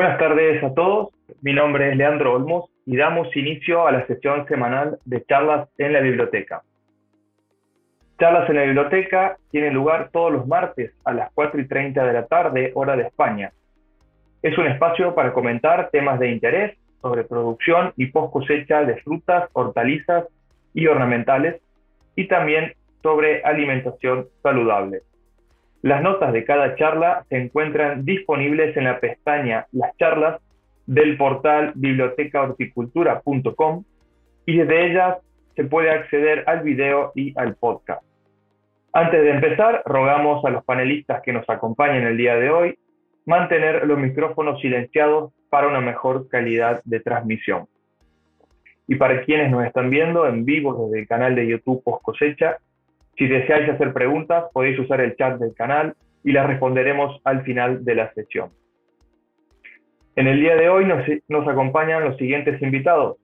Buenas tardes a todos. Mi nombre es Leandro Olmos y damos inicio a la sesión semanal de charlas en la biblioteca. Charlas en la biblioteca tienen lugar todos los martes a las 4 y 30 de la tarde, hora de España. Es un espacio para comentar temas de interés sobre producción y post cosecha de frutas, hortalizas y ornamentales y también sobre alimentación saludable. Las notas de cada charla se encuentran disponibles en la pestaña Las charlas del portal bibliotecahorticultura.com y desde ellas se puede acceder al video y al podcast. Antes de empezar, rogamos a los panelistas que nos acompañan el día de hoy mantener los micrófonos silenciados para una mejor calidad de transmisión. Y para quienes nos están viendo en vivo desde el canal de YouTube Post Cosecha, si deseáis hacer preguntas, podéis usar el chat del canal y las responderemos al final de la sesión. En el día de hoy nos, acompañan los siguientes invitados.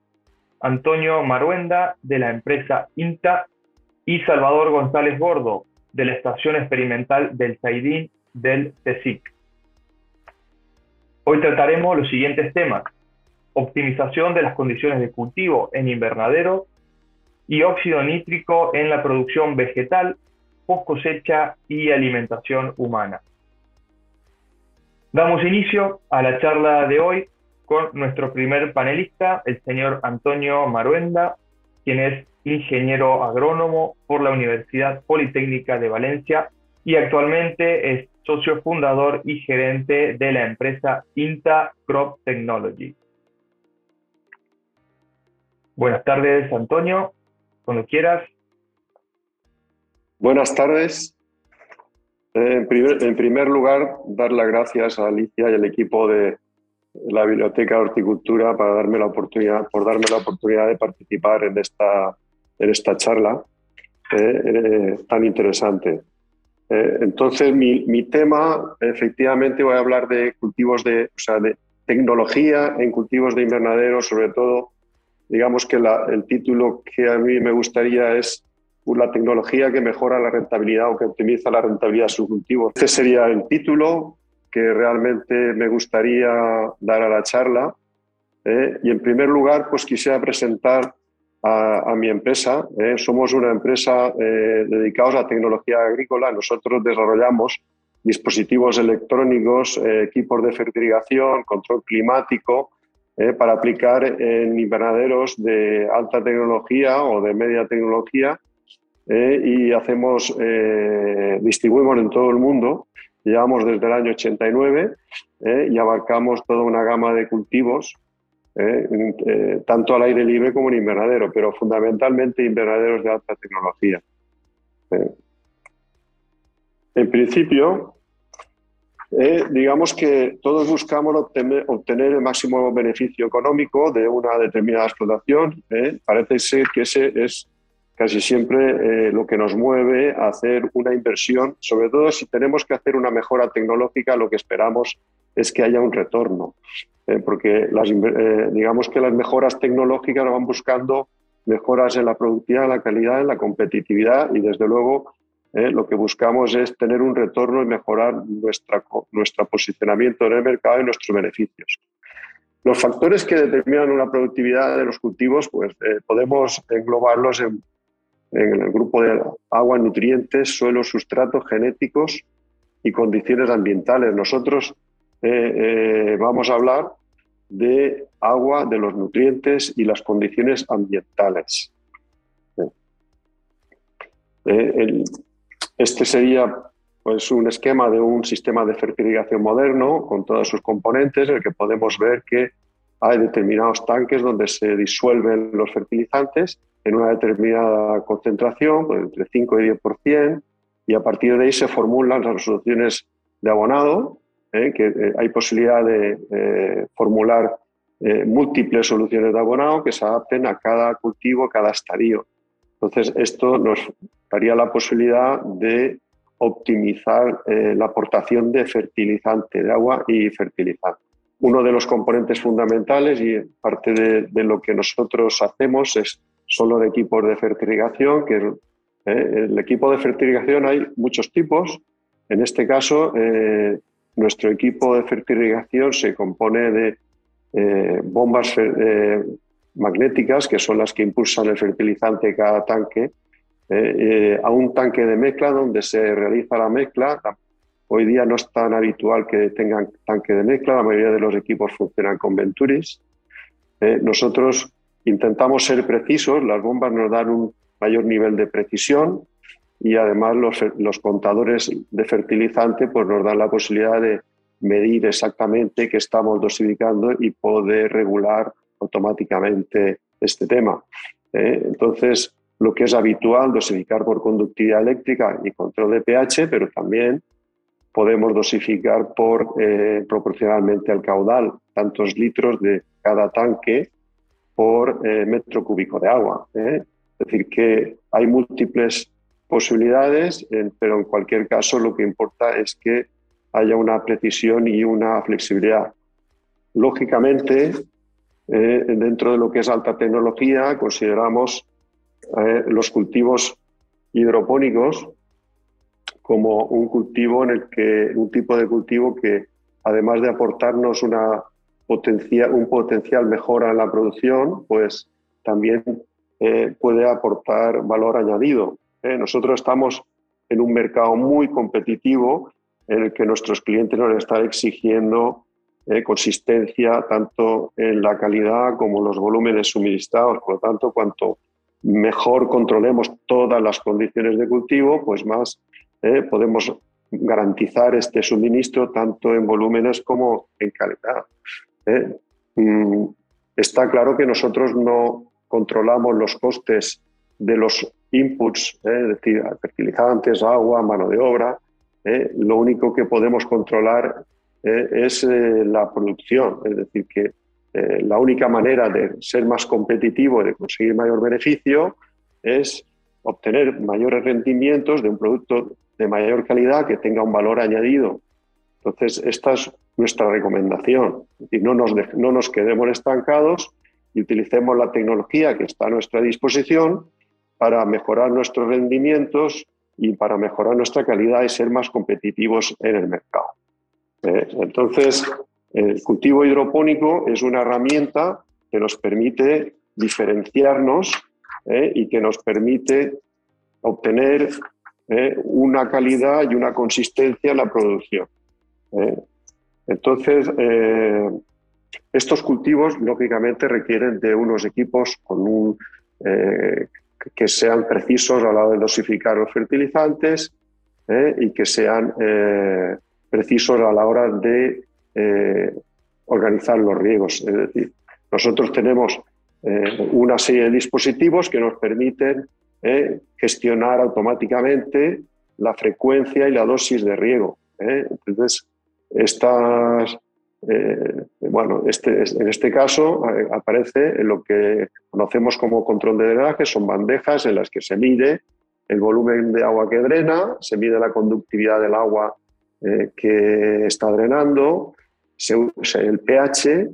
Antonio Maruenda, de la empresa INTA, y Salvador González Gordo, de la Estación Experimental del Saidín del CSIC. Hoy trataremos los siguientes temas. Optimización de las condiciones de cultivo en invernadero y óxido nítrico en la producción vegetal, post cosecha y alimentación humana. Damos inicio a la charla de hoy con nuestro primer panelista, el señor Antonio Maruenda, quien es ingeniero agrónomo por la Universidad Politécnica de Valencia y actualmente es socio fundador y gerente de la empresa INTA Crop Technology. Buenas tardes, Antonio cuando quieras. Buenas tardes. Eh, en primer, lugar, dar las gracias a Alicia y al equipo de la Biblioteca de Horticultura para darme la oportunidad, por darme la oportunidad de participar en esta, en esta charla eh, eh, tan interesante. entonces, mi, mi, tema, efectivamente, voy a hablar de cultivos de, o sea, de tecnología en cultivos de invernadero, sobre todo digamos que el título que a mí me gustaría es la tecnología que mejora la rentabilidad o que optimiza la rentabilidad de su cultivo. Este sería el título que realmente me gustaría dar a la charla. ¿eh? y en primer lugar, pues quisiera presentar a, mi empresa. ¿eh? somos una empresa eh, dedicados a tecnología agrícola. Nosotros desarrollamos dispositivos electrónicos, equipos de fertilización, control climático, eh, para aplicar en invernaderos de alta tecnología o de media tecnología eh, y hacemos, eh, distribuimos en todo el mundo. Llevamos desde el año 89 y abarcamos toda una gama de cultivos, tanto al aire libre como en invernadero, pero fundamentalmente invernaderos de alta tecnología. En principio, eh, digamos que todos buscamos obtener, el máximo beneficio económico de una determinada explotación. ¿eh? Parece ser que ese es casi siempre eh, lo que nos mueve a hacer una inversión, sobre todo si tenemos que hacer una mejora tecnológica, lo que esperamos es que haya un retorno, porque las, digamos que las mejoras tecnológicas van buscando mejoras en la productividad, en la calidad, en la competitividad y desde luego ¿eh? lo que buscamos es tener un retorno y mejorar nuestra, nuestro posicionamiento en el mercado y nuestros beneficios. Los factores que determinan una productividad de los cultivos, pues eh, podemos englobarlos en, el grupo de agua, nutrientes, suelos, sustratos, genéticos y condiciones ambientales. Nosotros eh, vamos a hablar de agua, de los nutrientes y las condiciones ambientales. el, este sería pues, un esquema de un sistema de fertilización moderno con todos sus componentes, en el que podemos ver que hay determinados tanques donde se disuelven los fertilizantes en una determinada concentración, pues, entre 5 y 10%, y a partir de ahí se formulan las soluciones de abonado, ¿eh? eh, hay posibilidad de eh, formular múltiples soluciones de abonado que se adapten a cada cultivo, cada estadio. Entonces, esto nos daría la posibilidad de optimizar eh, la aportación de fertilizante, de agua y fertilizante. Uno de los componentes fundamentales y parte de, lo que nosotros hacemos es solo de equipos de fertilización, que eh, el equipo de fertilización hay muchos tipos. En este caso, eh, nuestro equipo de fertilización se compone de eh, bombas eh, magnéticas, que son las que impulsan el fertilizante de cada tanque, eh, a un tanque de mezcla donde se realiza la mezcla. Hoy día no es tan habitual que tengan tanque de mezcla, la mayoría de los equipos funcionan con Venturis. nosotros intentamos ser precisos, las bombas nos dan un mayor nivel de precisión y además los, los contadores de fertilizante pues nos dan la posibilidad de medir exactamente qué estamos dosificando y poder regular automáticamente este tema. ¿eh? Entonces, lo que es habitual, dosificar por conductividad eléctrica y control de pH, pero también podemos dosificar por, eh, proporcionalmente al caudal, tantos litros de cada tanque por eh, metro cúbico de agua. Es decir, que hay múltiples posibilidades, pero en cualquier caso lo que importa es que haya una precisión y una flexibilidad. Lógicamente, eh, dentro de lo que es alta tecnología, consideramos eh, los cultivos hidropónicos como un cultivo en el que un tipo de cultivo que además de aportarnos una potencia, un potencial mejora en la producción, pues también eh, puede aportar valor añadido. nosotros estamos en un mercado muy competitivo en el que nuestros clientes nos están exigiendo eh, consistencia tanto en la calidad como los volúmenes suministrados. Por lo tanto, cuanto mejor controlemos todas las condiciones de cultivo, pues más eh, podemos garantizar este suministro tanto en volúmenes como en calidad. Eh. Mm, está claro que nosotros no controlamos los costes de los inputs, es decir, fertilizantes, agua, mano de obra, ¿eh? lo único que podemos controlar ¿eh? es eh, la producción, es decir, que la única manera de ser más competitivo y de conseguir mayor beneficio es obtener mayores rendimientos de un producto de mayor calidad que tenga un valor añadido. Entonces, esta es nuestra recomendación. Es no nos, no nos quedemos estancados y utilicemos la tecnología que está a nuestra disposición para mejorar nuestros rendimientos y para mejorar nuestra calidad y ser más competitivos en el mercado. Eh, entonces, el cultivo hidropónico es una herramienta que nos permite diferenciarnos eh, y que nos permite obtener eh, una calidad y una consistencia en la producción. Entonces, estos cultivos, lógicamente, requieren de unos equipos con un, que sean precisos a la hora de dosificar los fertilizantes y que sean precisos a la hora de eh, organizar los riegos. Es decir, nosotros tenemos una serie de dispositivos que nos permiten gestionar automáticamente la frecuencia y la dosis de riego. Entonces, estas eh, bueno, este, en este caso eh, aparece lo que conocemos como control de drenaje, son bandejas en las que se mide el volumen de agua que drena, se mide la conductividad del agua eh, que está drenando, se usa el pH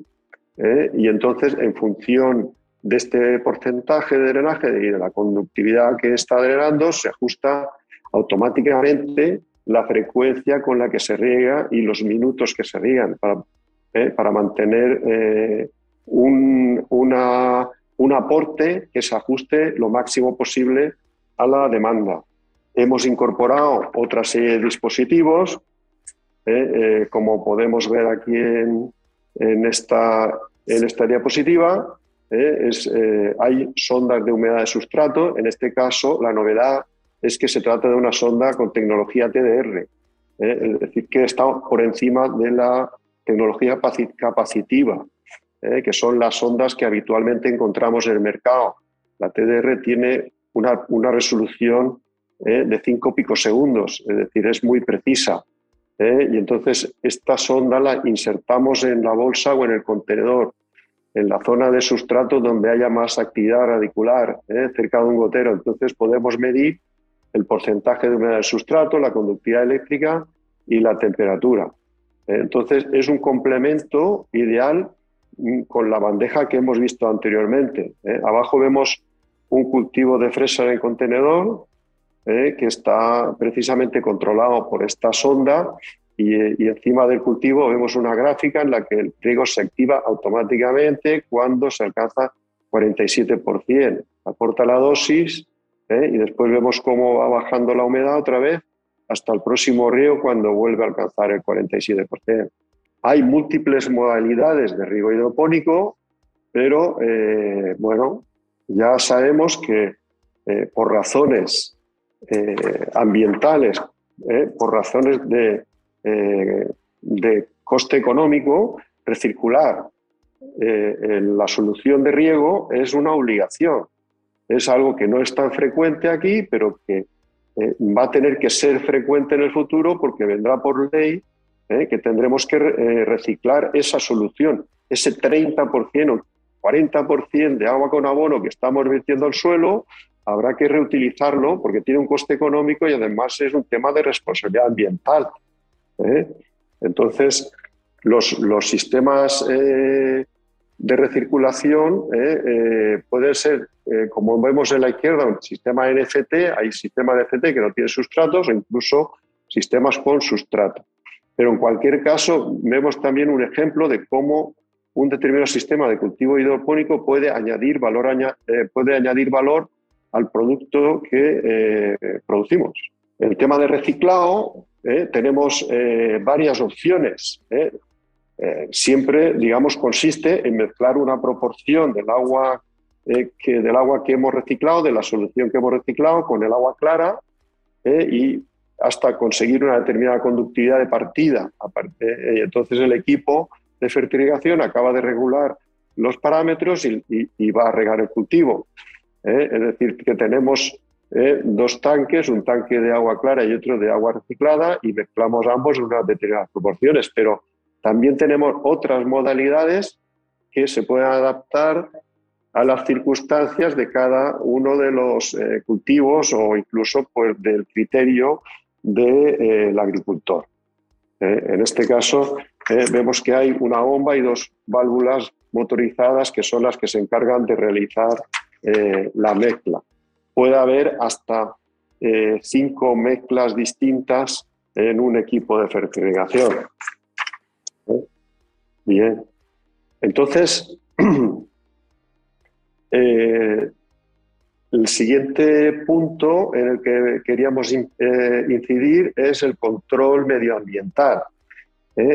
y entonces en función de este porcentaje de drenaje y de la conductividad que está drenando se ajusta automáticamente la frecuencia con la que se riega y los minutos que se riegan para ¿eh? para mantener eh, un, un aporte que se ajuste lo máximo posible a la demanda. Hemos incorporado otra serie de dispositivos, ¿eh? como podemos ver aquí en, esta, en esta diapositiva. Es, hay sondas de humedad de sustrato. En este caso, la novedad es que se trata de una sonda con tecnología TDR, es decir, que está por encima de la tecnología capacitiva, eh, que son las ondas que habitualmente encontramos en el mercado. La TDR tiene una, resolución eh, de 5 picosegundos, es decir, es muy precisa. Eh, y entonces esta sonda la insertamos en la bolsa o en el contenedor, en la zona de sustrato donde haya más actividad radicular, cerca de un gotero. Entonces podemos medir el porcentaje de humedad del sustrato, la conductividad eléctrica y la temperatura. Entonces, es un complemento ideal mm, con la bandeja que hemos visto anteriormente. ¿eh? Abajo vemos un cultivo de fresa en el contenedor ¿eh? que está precisamente controlado por esta sonda y, encima del cultivo vemos una gráfica en la que el riego se activa automáticamente cuando se alcanza 47%. Aporta la dosis ¿eh? y después vemos cómo va bajando la humedad otra vez hasta el próximo riego cuando vuelve a alcanzar el 47%. Hay múltiples modalidades de riego hidropónico, pero eh, bueno, ya sabemos que eh, por razones ambientales, por razones de eh, de coste económico, recircular eh, la solución de riego es una obligación. Es algo que no es tan frecuente aquí, pero que eh, va a tener que ser frecuente en el futuro porque vendrá por ley que tendremos que reciclar esa solución, ese 30% o 40% de agua con abono que estamos vertiendo al suelo, habrá que reutilizarlo porque tiene un coste económico y además es un tema de responsabilidad ambiental. ¿eh? Entonces, los, los sistemas eh, de recirculación ¿eh? pueden ser, como vemos en la izquierda, un sistema NFT, hay sistemas NFT que no tienen sustratos o incluso sistemas con sustrato. Pero en cualquier caso, vemos también un ejemplo de cómo un determinado sistema de cultivo hidropónico puede añadir valor, puede añadir valor al producto que producimos. El tema de reciclado ¿eh? tenemos eh, varias opciones. ¿eh? siempre, digamos, consiste en mezclar una proporción del agua, que, del agua que hemos reciclado, de la solución que hemos reciclado, con el agua clara y hasta conseguir una determinada conductividad de partida. y entonces el equipo de fertilización acaba de regular los parámetros y va a regar el cultivo. Es decir, que tenemos ¿eh? dos tanques, un tanque de agua clara y otro de agua reciclada, y mezclamos ambos en unas determinadas proporciones. Pero también tenemos otras modalidades que se pueden adaptar a las circunstancias de cada uno de los eh, cultivos o incluso pues, del criterio del de, eh, agricultor. en este caso, vemos que hay una bomba y dos válvulas motorizadas que son las que se encargan de realizar la mezcla puede haber hasta eh, cinco mezclas distintas en un equipo de fertilización. ¿Eh? Bien. Entonces, eh, el siguiente punto en el que queríamos incidir es el control medioambiental.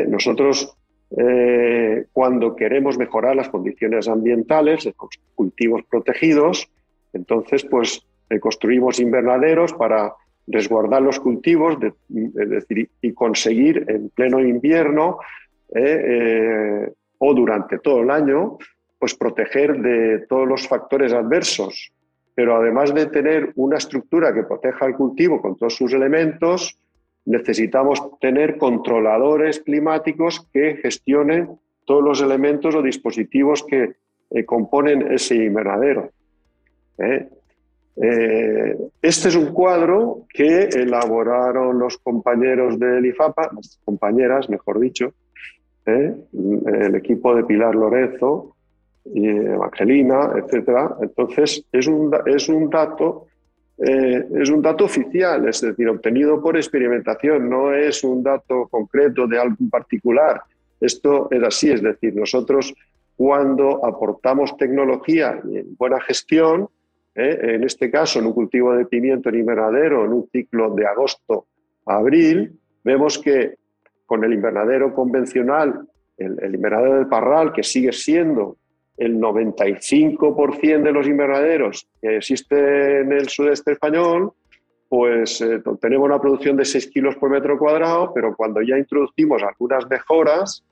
Nosotros, cuando queremos mejorar las condiciones ambientales de cultivos protegidos, entonces, pues eh, construimos invernaderos para resguardar los cultivos es decir, y conseguir en pleno invierno eh, eh, o durante todo el año, pues proteger de todos los factores adversos. Pero además de tener una estructura que proteja al cultivo con todos sus elementos, necesitamos tener controladores climáticos que gestionen todos los elementos o dispositivos que componen ese invernadero. ¿eh? Eh, este es un cuadro que elaboraron los compañeros del IFAPA, las compañeras, mejor dicho, ¿eh? el equipo de Pilar Lorenzo y Evangelina, etc. Entonces, es un, es un dato es un dato oficial, es decir, obtenido por experimentación, no es un dato concreto de algún particular. Esto es así, es decir, nosotros cuando aportamos tecnología y buena gestión, ¿eh? en este caso en un cultivo de pimiento en invernadero, en un ciclo de agosto a abril, vemos que con el invernadero convencional, el, invernadero del parral, que sigue siendo el 95% de los invernaderos que existen en el sudeste español, pues eh, tenemos una producción de 6 kilos por metro cuadrado, pero cuando ya introducimos algunas mejoras,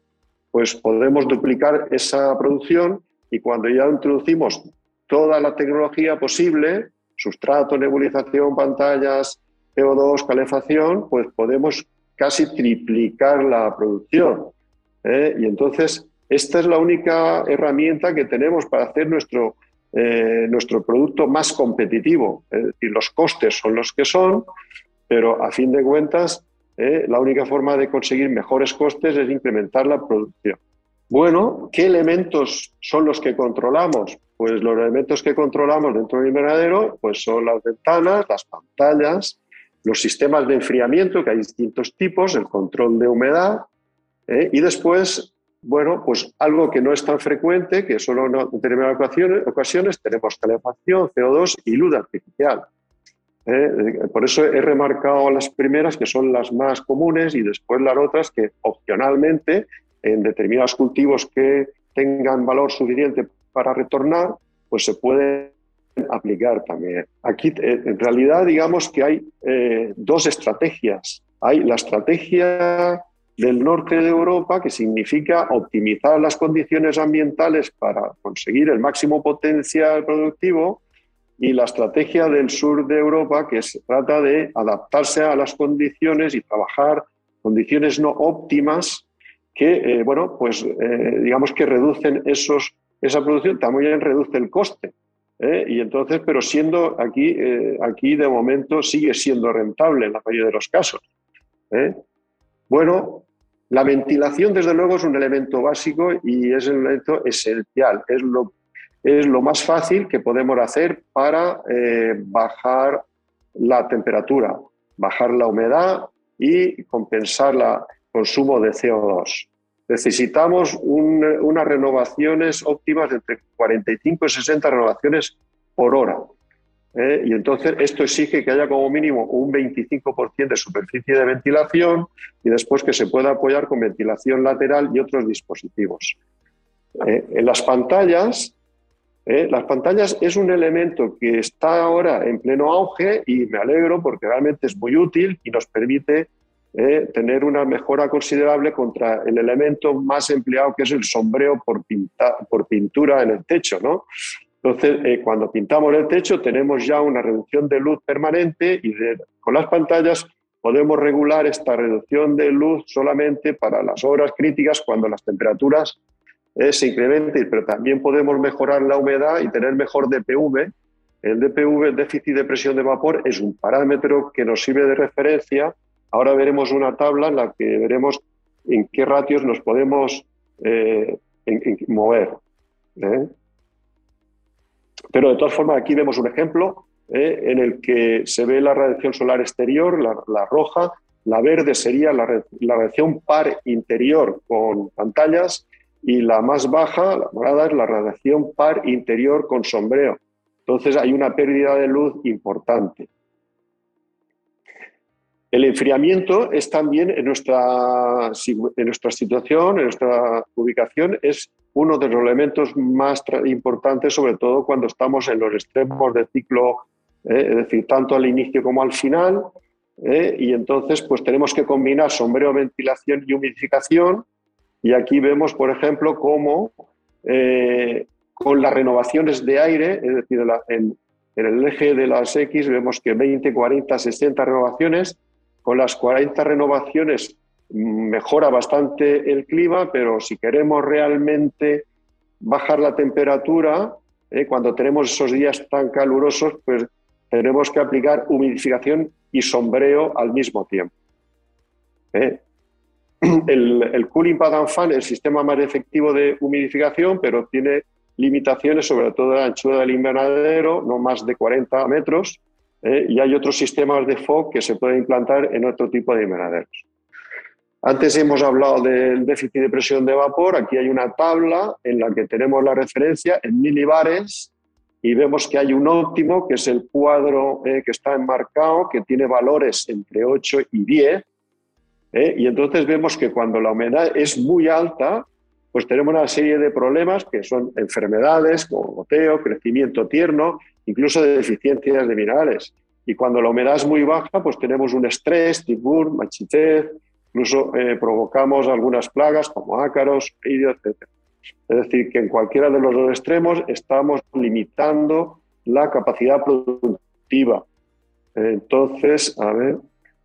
pues podemos duplicar esa producción y cuando ya introducimos toda la tecnología posible, sustrato, nebulización, pantallas, CO2, calefacción, pues podemos casi triplicar la producción. ¿eh? Y entonces, esta es la única herramienta que tenemos para hacer nuestro, eh, nuestro producto más competitivo. Es decir, los costes son los que son, pero a fin de cuentas, ¿eh? la única forma de conseguir mejores costes es incrementar la producción. Bueno, ¿qué elementos son los que controlamos? Pues los elementos que controlamos dentro del invernadero pues son las ventanas, las pantallas, los sistemas de enfriamiento, que hay distintos tipos, el control de humedad, ¿eh? y después, bueno, pues algo que no es tan frecuente, que solo en determinadas ocasiones, tenemos calefacción, CO2 y luz artificial. ¿eh? Por eso he remarcado las primeras, que son las más comunes, y después las otras que opcionalmente, en determinados cultivos que tengan valor suficiente para retornar, pues se pueden aplicar también. Aquí, eh, en realidad, digamos que hay eh, dos estrategias. Hay la estrategia del norte de Europa, que significa optimizar las condiciones ambientales para conseguir el máximo potencial productivo, y la estrategia del sur de Europa, que se trata de adaptarse a las condiciones y trabajar condiciones no óptimas que, eh, bueno, pues digamos que reducen esos, esa producción, también reduce el coste. ¿eh? y entonces, pero siendo aquí, eh, aquí de momento sigue siendo rentable en la mayoría de los casos. ¿eh? Bueno, la ventilación desde luego es un elemento básico y es un elemento esencial, es lo, es lo más fácil que podemos hacer para bajar la temperatura, bajar la humedad y compensar el consumo de CO2 necesitamos unas renovaciones óptimas de entre 45 y 60 renovaciones por hora. ¿Eh? Y entonces esto exige que haya como mínimo un 25% de superficie de ventilación y después que se pueda apoyar con ventilación lateral y otros dispositivos. ¿eh? en las pantallas, ¿eh? las pantallas es un elemento que está ahora en pleno auge y me alegro porque realmente es muy útil y nos permite eh, tener una mejora considerable contra el elemento más empleado que es el sombreo por, por pintura en el techo. ¿no? Entonces, eh, cuando pintamos el techo tenemos ya una reducción de luz permanente y con las pantallas podemos regular esta reducción de luz solamente para las horas críticas cuando las temperaturas eh, se incrementen, pero también podemos mejorar la humedad y tener mejor DPV. El DPV, el déficit de presión de vapor, es un parámetro que nos sirve de referencia Ahora veremos una tabla en la que veremos en qué ratios nos podemos eh, mover. ¿eh? Pero de todas formas, aquí vemos un ejemplo ¿eh? en el que se ve la radiación solar exterior, la, roja, la verde sería la, la, radiación par interior con pantallas y la más baja, la morada, es la radiación par interior con sombreo. Entonces hay una pérdida de luz importante. El enfriamiento es también en nuestra, en nuestra situación, en nuestra ubicación, es uno de los elementos más importantes, sobre todo cuando estamos en los extremos del ciclo, eh, es decir, tanto al inicio como al final. Eh, y entonces, pues tenemos que combinar sombreo, ventilación y humidificación. Y aquí vemos, por ejemplo, cómo eh, con las renovaciones de aire, es decir, en, en el eje de las X vemos que 20, 40, 60 renovaciones con las 40 renovaciones mejora bastante el clima, pero si queremos realmente bajar la temperatura, eh, cuando tenemos esos días tan calurosos, pues tenemos que aplicar humidificación y sombreo al mismo tiempo. Eh, el, cooling pad fan es el sistema más efectivo de humidificación, pero tiene limitaciones, sobre todo la anchura del invernadero, no más de 40 metros, ¿eh? y hay otros sistemas de FOG que se pueden implantar en otro tipo de invernaderos. Antes hemos hablado del déficit de presión de vapor, aquí hay una tabla en la que tenemos la referencia en milibares y vemos que hay un óptimo, que es el cuadro eh, que está enmarcado, que tiene valores entre 8 y 10, ¿eh? y entonces vemos que cuando la humedad es muy alta, pues tenemos una serie de problemas que son enfermedades como goteo, crecimiento tierno, incluso de deficiencias de minerales. Y cuando la humedad es muy baja, pues tenemos un estrés, tibur, machitez, incluso eh, provocamos algunas plagas como ácaros, etc. Es decir, que en cualquiera de los dos extremos estamos limitando la capacidad productiva. Entonces, a ver,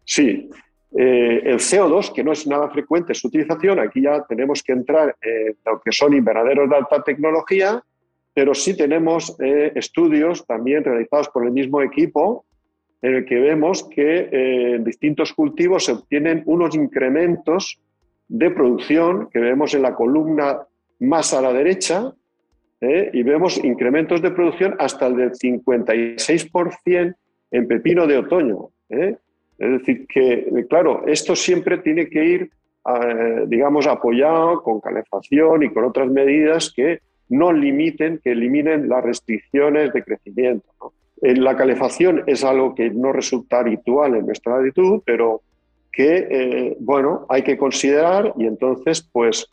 sí, eh, el CO2, que no es nada frecuente su utilización, aquí ya tenemos que entrar en lo que son invernaderos de alta tecnología, pero sí tenemos eh, estudios también realizados por el mismo equipo en el que vemos que eh, en distintos cultivos se obtienen unos incrementos de producción que vemos en la columna más a la derecha eh, y vemos incrementos de producción hasta el del 56% en pepino de otoño. Es Es decir, que, claro, esto siempre tiene que ir, eh, digamos, apoyado con calefacción y con otras medidas que no limiten, que eliminen las restricciones de crecimiento. Eh, la calefacción es algo que no resulta habitual en nuestra latitud, pero que, eh, bueno, hay que considerar y entonces, pues,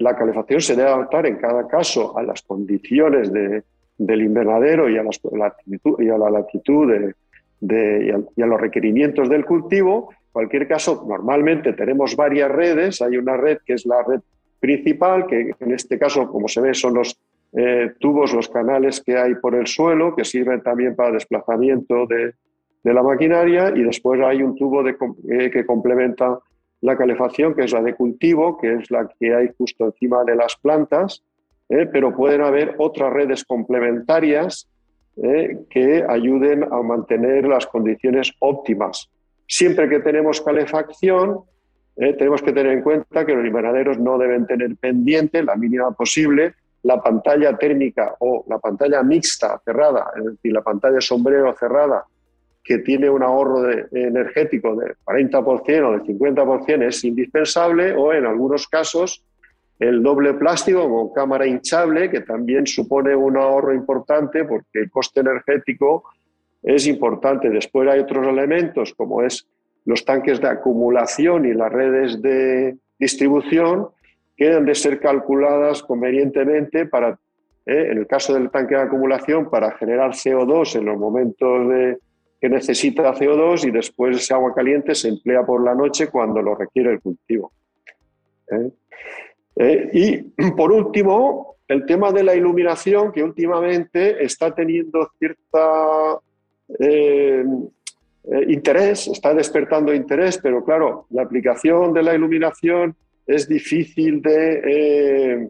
la calefacción se debe adaptar en cada caso a las condiciones del invernadero y a, y a la latitud de, y, a, los requerimientos del cultivo. En cualquier caso, normalmente tenemos varias redes. Hay una red que es la red principal, que en este caso, como se ve, son los eh, tubos, los canales que hay por el suelo, que sirven también para desplazamiento de, de la maquinaria. Y después hay un tubo eh, que complementa la calefacción, que es la de cultivo, que es la que hay justo encima de las plantas. Eh, pero pueden haber otras redes complementarias que ayuden a mantener las condiciones óptimas. Siempre que tenemos calefacción, eh, tenemos que tener en cuenta que los invernaderos no deben tener pendiente, la mínima posible, la pantalla térmica o la pantalla mixta cerrada, es decir, la pantalla sombrero cerrada, que tiene un ahorro energético de 40% o de 50% es indispensable o en algunos casos el doble plástico con cámara hinchable, que también supone un ahorro importante porque el coste energético es importante. Después hay otros elementos como es los tanques de acumulación y las redes de distribución que deben de ser calculadas convenientemente para, eh, en el caso del tanque de acumulación, para generar CO2 en los momentos que necesita CO2 y después ese agua caliente se emplea por la noche cuando lo requiere el cultivo. ¿eh? Eh, y por último, el tema de la iluminación, que últimamente está teniendo cierta eh, eh, interés, está despertando interés, pero claro, la aplicación de la iluminación es difícil de,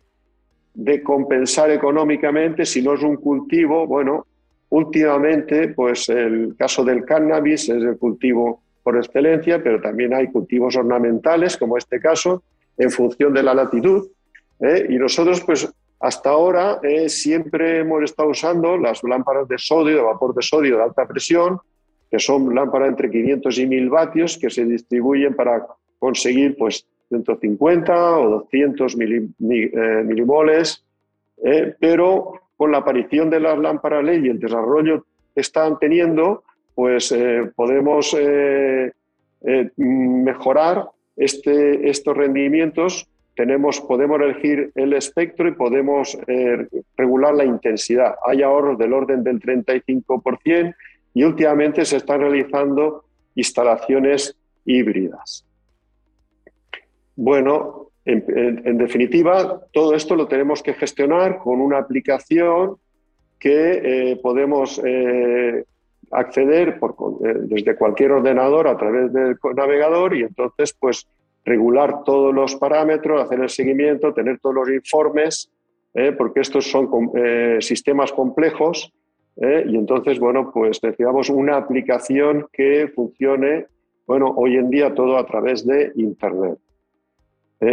de compensar económicamente si no es un cultivo. Bueno, últimamente, pues el caso del cannabis es el cultivo por excelencia, pero también hay cultivos ornamentales, como este caso, en función de la latitud. ¿eh? Y nosotros, pues hasta ahora, eh, siempre hemos estado usando las lámparas de sodio, de vapor de sodio de alta presión, que son lámparas entre 500 y 1000 vatios, que se distribuyen para conseguir pues 150 o 200 eh, milimoles, pero con la aparición de las lámparas LED y el desarrollo que están teniendo, pues podemos mejorar este, estos rendimientos tenemos, podemos elegir el espectro y podemos eh, regular la intensidad. Hay ahorros del orden del 35% y últimamente se están realizando instalaciones híbridas. Bueno, en, definitiva, todo esto lo tenemos que gestionar con una aplicación que eh, podemos eh, acceder eh, desde cualquier ordenador a través del navegador y entonces pues regular todos los parámetros, hacer el seguimiento, tener todos los informes, porque estos son sistemas complejos y entonces, bueno, pues necesitamos una aplicación que funcione, bueno, hoy en día todo a través de Internet.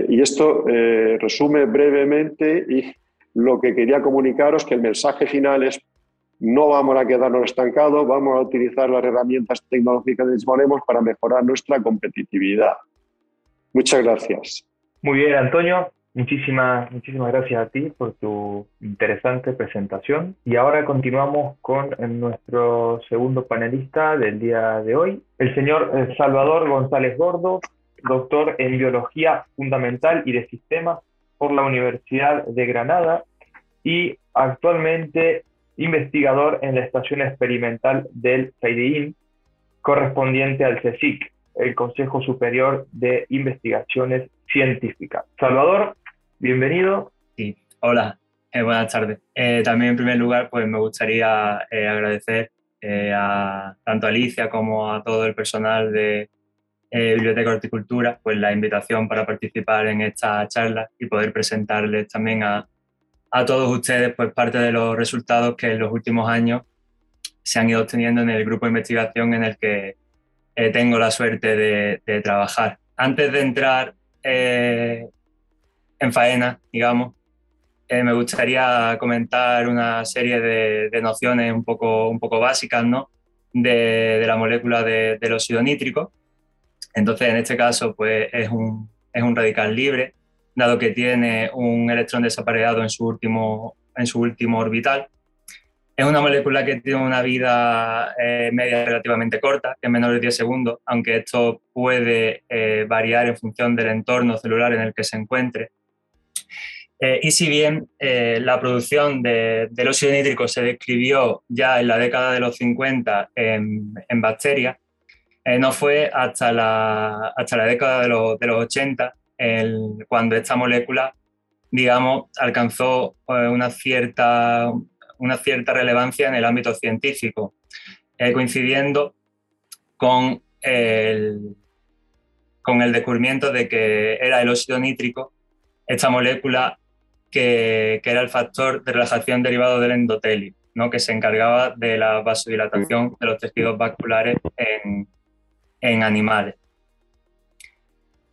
y esto resume brevemente y lo que quería comunicaros, que el mensaje final es no vamos a quedarnos estancados, vamos a utilizar las herramientas tecnológicas que disponemos para mejorar nuestra competitividad. Muchas gracias. Muy bien, Antonio. Muchísimas, muchísimas gracias a ti por tu interesante presentación. Y ahora continuamos con nuestro segundo panelista del día de hoy, el señor eh, Salvador González Gordo, doctor en Biología Fundamental y de Sistemas por la Universidad de Granada y actualmente investigador en la estación experimental del CIDIN, correspondiente al CSIC, el Consejo Superior de Investigaciones Científicas. Salvador, bienvenido. Sí, hola, eh, buenas tardes. Eh, también en primer lugar, pues me gustaría eh, agradecer a tanto a Alicia como a todo el personal de Biblioteca Horticultura pues la invitación para participar en esta charla y poder presentarles también a, a todos ustedes pues parte de los resultados que en los últimos años se han ido obteniendo en el grupo de investigación en el que tengo la suerte de, trabajar. Antes de entrar en faena, digamos, eh, me gustaría comentar una serie de, nociones un poco, un poco básicas, ¿no? de, la molécula del óxido nítrico. Entonces, en este caso, pues es un, es un radical libre, dado que tiene un electrón desapareado en su último, en su último orbital. Es una molécula que tiene una vida eh, media relativamente corta, que es menor de 10 segundos, aunque esto puede eh, variar en función del entorno celular en el que se encuentre. Eh, y si bien la producción de, del óxido nítrico se describió ya en la década de los 50 en, en bacterias, no fue hasta la, hasta la década de los, de los 80 el, cuando esta molécula, digamos, alcanzó una cierta una cierta relevancia en el ámbito científico, eh, coincidiendo con el, con el descubrimiento de que era el óxido nítrico, esta molécula que, era el factor de relajación derivado del endotelio, ¿no? que se encargaba de la vasodilatación de los tejidos vasculares en, animales.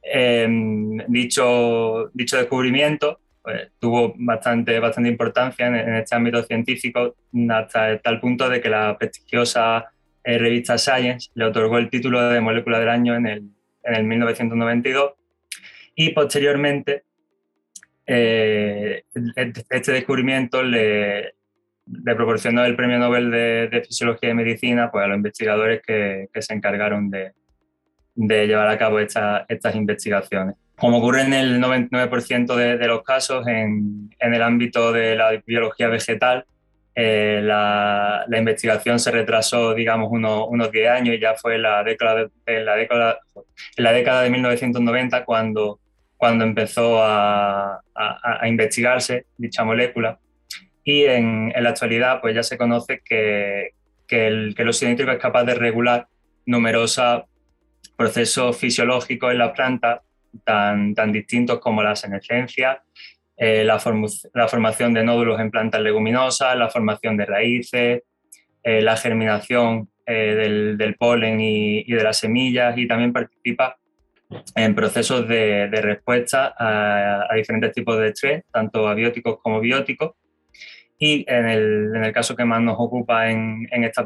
Em, dicho, dicho descubrimiento pues, tuvo bastante, bastante importancia en, este ámbito científico hasta tal punto de que la prestigiosa eh, revista Science le otorgó el título de molécula del año en el, en el 1992 y posteriormente eh, este descubrimiento le, le, proporcionó el Premio Nobel de, Fisiología y Medicina pues, a los investigadores que, que se encargaron de, de, llevar a cabo estas investigaciones. Como ocurre en el 99% de, los casos, en, el ámbito de la biología vegetal, eh, la, investigación se retrasó, digamos, unos, 10 años y ya fue en la década de, la década, en la década de 1990 cuando, cuando empezó a, investigarse dicha molécula. Y en, la actualidad, pues ya se conoce que, el, que el es capaz de regular numerosos procesos fisiológicos en la planta tan, tan distintos como la senescencia, eh, la, formación de nódulos en plantas leguminosas, la formación de raíces, eh, la germinación eh, del, del, polen y, y, de las semillas y también participa en procesos de, respuesta a, diferentes tipos de estrés, tanto abióticos como bióticos, y en el, caso que más nos ocupa en, esta,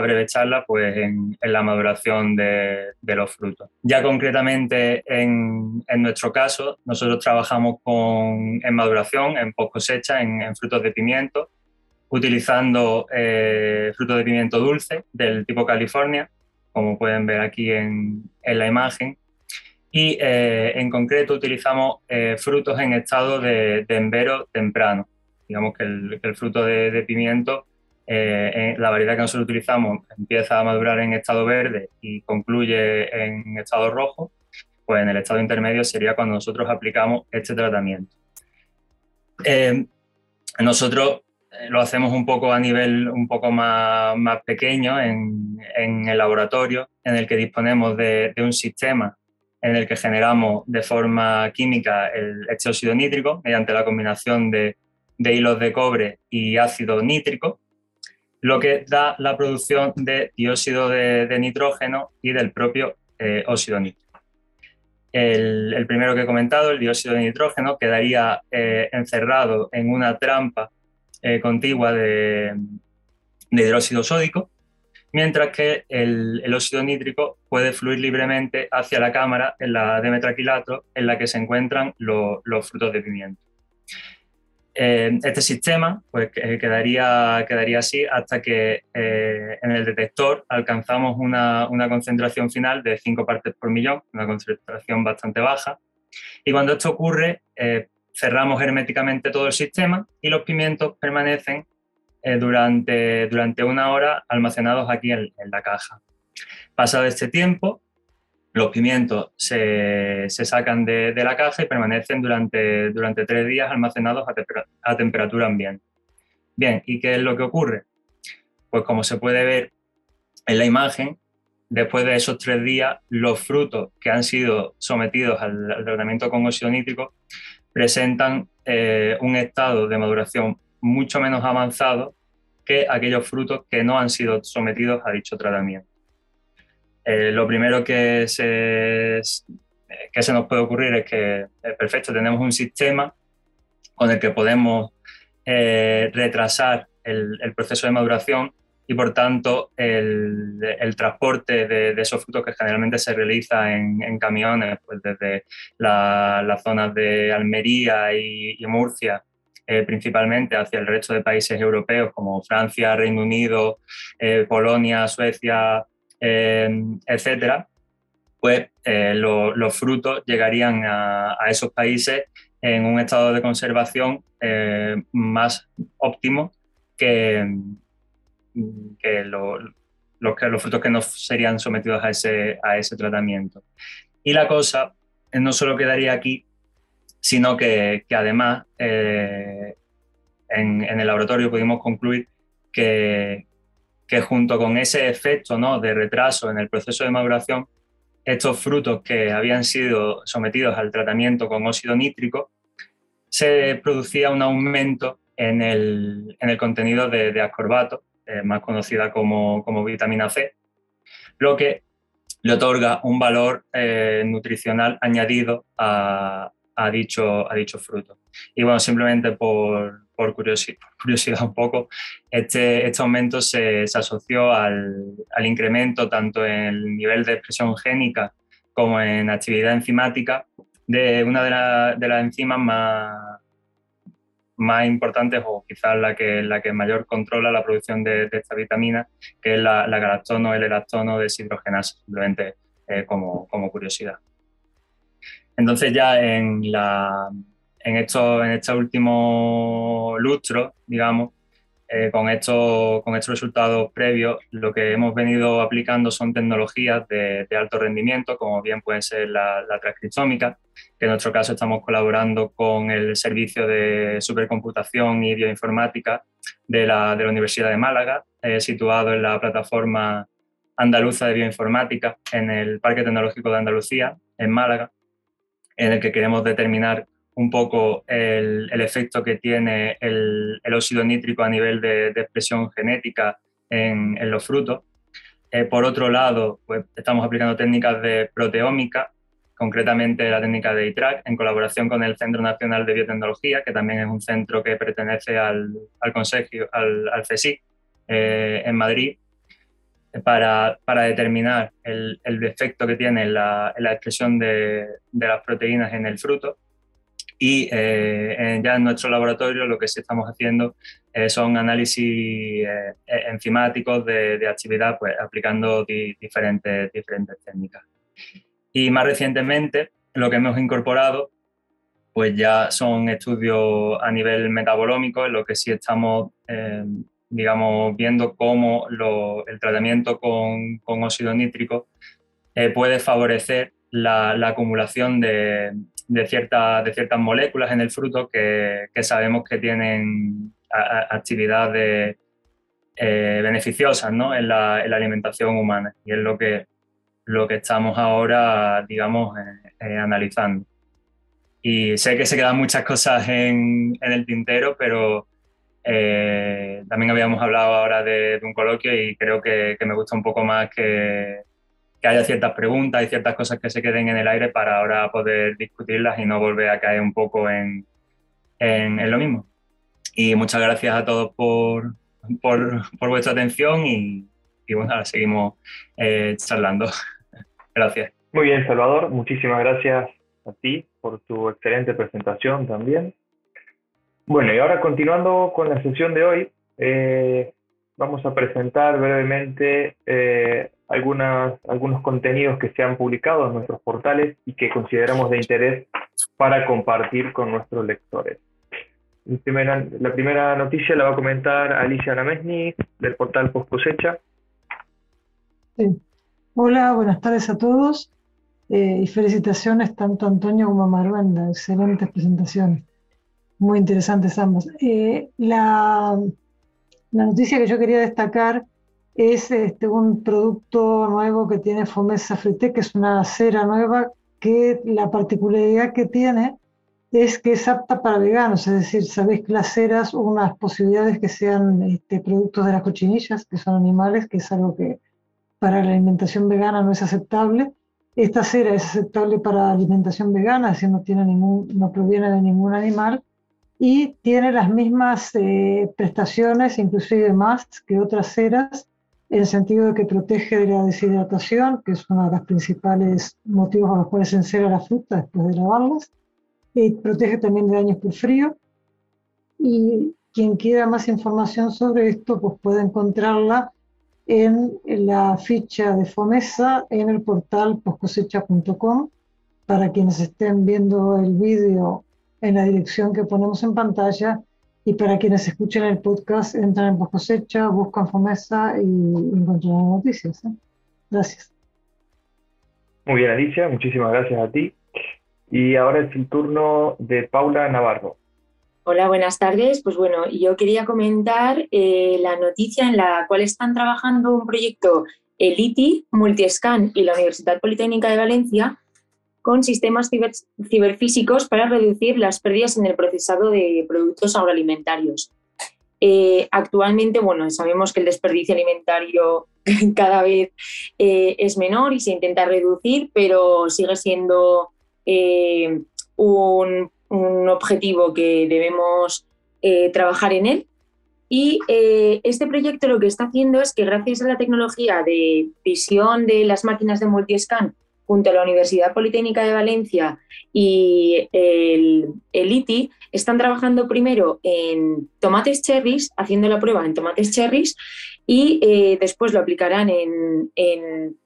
breve charla, pues en, la maduración de, de, los frutos. Ya concretamente en, nuestro caso, nosotros trabajamos con, en maduración, en post cosecha, en, frutos de pimiento, utilizando eh, frutos de pimiento dulce del tipo California, como pueden ver aquí en, la imagen. Y eh, en concreto utilizamos eh, frutos en estado de, de embero temprano digamos que el, fruto de, pimiento, eh, la variedad que nosotros utilizamos empieza a madurar en estado verde y concluye en estado rojo, pues en el estado intermedio sería cuando nosotros aplicamos este tratamiento. Nosotros lo hacemos un poco a nivel un poco más, más pequeño en, el laboratorio, en el que disponemos de, un sistema en el que generamos de forma química el este nítrico mediante la combinación de de hilos de cobre y ácido nítrico, lo que da la producción de dióxido de, nitrógeno y del propio eh, óxido nítrico. El, primero que he comentado, el dióxido de nitrógeno, quedaría eh, encerrado en una trampa eh, contigua de, hidróxido sódico, mientras que el, óxido nítrico puede fluir libremente hacia la cámara en la de metraquilato en la que se encuentran los frutos de pimiento. Eh, este sistema pues, quedaría, quedaría así hasta que eh, en el detector alcanzamos una, una, concentración final de 5 partes por millón, una concentración bastante baja. Y cuando esto ocurre, eh, cerramos herméticamente todo el sistema y los pimientos permanecen durante, durante una hora almacenados aquí en, la caja. Pasado este tiempo, los pimientos se, sacan de, la caja y permanecen durante, durante tres días almacenados a, temperatura ambiente. Bien, ¿y qué es lo que ocurre? Pues como se puede ver en la imagen, después de esos tres días, los frutos que han sido sometidos al, tratamiento con óxido nítrico presentan eh, un estado de maduración mucho menos avanzado que aquellos frutos que no han sido sometidos a dicho tratamiento. Eh, lo primero que se, que se nos puede ocurrir es que, eh, perfecto, tenemos un sistema con el que podemos eh, retrasar el, proceso de maduración y por tanto el, transporte de, esos frutos que generalmente se realiza en, camiones, pues desde las zonas de Almería y, Murcia, eh, principalmente hacia el resto de países europeos como Francia, Reino Unido, eh, Polonia, Suecia, etcétera, pues los frutos llegarían a, esos países en un estado de conservación más óptimo que, que, los frutos que no serían sometidos a ese, a ese tratamiento. Y la cosa no solo quedaría aquí, sino que, además eh, en, el laboratorio pudimos concluir que, que, junto con ese efecto ¿no? de retraso en el proceso de maduración, estos frutos que habían sido sometidos al tratamiento con óxido nítrico, se producía un aumento en el, en el contenido de, de ascorbato, eh, más conocida como, como, vitamina C, lo que le otorga un valor eh, nutricional añadido a, a, dicho, a dicho fruto. Y bueno, simplemente por, por curiosidad, curiosidad, un poco, este, este aumento se, se asoció al, al, incremento tanto en el nivel de expresión génica como en actividad enzimática de una de, de las enzimas más, más importantes o quizás la que, la que mayor controla la producción de, esta vitamina, que es la, la galactono, el elactono deshidrogenasa, simplemente eh, como, como, curiosidad. Entonces ya en, la, en, esto, en este último lustro, digamos, eh, con, esto, con estos resultados previos, lo que hemos venido aplicando son tecnologías de, alto rendimiento, como bien puede ser la, la, transcriptómica, que en nuestro caso estamos colaborando con el Servicio de Supercomputación y Bioinformática de la, de la Universidad de Málaga, eh, situado en la plataforma andaluza de bioinformática en el Parque Tecnológico de Andalucía, en Málaga, en el que queremos determinar un poco el, efecto que tiene el, óxido nítrico a nivel de, expresión genética en, los frutos. Eh, por otro lado, pues, estamos aplicando técnicas de proteómica, concretamente la técnica de ITRAC, en colaboración con el Centro Nacional de Biotecnología, que también es un centro que pertenece al, al Consejo, al, al CSIC, eh, en Madrid, para, para determinar el, el, efecto que tiene la, la expresión de, de las proteínas en el fruto y eh, ya en nuestro laboratorio lo que sí estamos haciendo eh, son análisis eh, enzimáticos de, de, actividad, pues aplicando diferentes, diferentes técnicas. Y más recientemente lo que hemos incorporado pues ya son estudios a nivel metabolómico, en lo que sí estamos, digamos, viendo cómo lo, el tratamiento con, con óxido nítrico puede favorecer la, la acumulación de, de, cierta, de ciertas moléculas en el fruto que, que sabemos que tienen actividades eh, beneficiosas ¿no? en, la, en, la, alimentación humana. Y es lo que, lo que estamos ahora, digamos, eh, eh, analizando. Y sé que se quedan muchas cosas en, en el tintero, pero también habíamos hablado ahora de, de un coloquio y creo que, que, me gusta un poco más que, que haya ciertas preguntas y ciertas cosas que se queden en el aire para ahora poder discutirlas y no volver a caer un poco en, en, lo mismo. Y muchas gracias a todos por, por, por vuestra atención y, y, bueno, ahora seguimos eh, charlando. gracias. Muy bien, Salvador. Muchísimas gracias a ti por tu excelente presentación también. Bueno, y ahora continuando con la sesión de hoy, eh, vamos a presentar brevemente eh, algunos contenidos que se han publicado en nuestros portales y que consideramos de interés para compartir con nuestros lectores. la primera noticia la va a comentar Alicia Namesni del portal Post Cosecha. Hola, buenas tardes a todos eh, y felicitaciones tanto a Antonio como a Maruenda, excelentes presentaciones, muy interesantes ambas. Eh, la, la noticia que yo quería destacar es este, un producto nuevo que tiene Fomesa Frite, que es una cera nueva que la particularidad que tiene es que es apta para veganos, es decir, sabéis que las ceras, unas posibilidades que sean este, productos de las cochinillas, que son animales, que es algo que para la alimentación vegana no es aceptable. Esta cera es aceptable para alimentación vegana, decir, no, tiene ningún, no proviene de ningún animal y tiene las mismas eh, prestaciones, inclusive más que otras ceras, en el sentido de que protege de la deshidratación, que es uno de los principales motivos por los cuales se encera la fruta después de lavarlas, y protege también de daños por frío. Y quien quiera más información sobre esto, pues puede encontrarla en la ficha de FOMESA en el portal poscosecha.com. Para quienes estén viendo el vídeo en la dirección que ponemos en pantalla, y para quienes escuchen el podcast, entran en Cosecha, buscan Fomesa y encontrarán noticias. ¿eh? Gracias. Muy bien, Alicia, muchísimas gracias a ti. Y ahora es el turno de Paula Navarro. Hola, buenas tardes. Pues bueno, yo quería comentar eh, la noticia en la cual están trabajando un proyecto el ITI, Multiscan y la Universidad Politécnica de Valencia con sistemas ciberfísicos para reducir las pérdidas en el procesado de productos agroalimentarios. Eh, actualmente, bueno, sabemos que el desperdicio alimentario cada vez eh, es menor y se intenta reducir, pero sigue siendo eh, un, un, objetivo que debemos trabajar en él. Y este proyecto lo que está haciendo es que gracias a la tecnología de visión de las máquinas de multiscan junto a la Universidad Politécnica de Valencia y el, ITI, están trabajando primero en tomates cherries, haciendo la prueba en tomates cherries, y eh, después lo aplicarán en,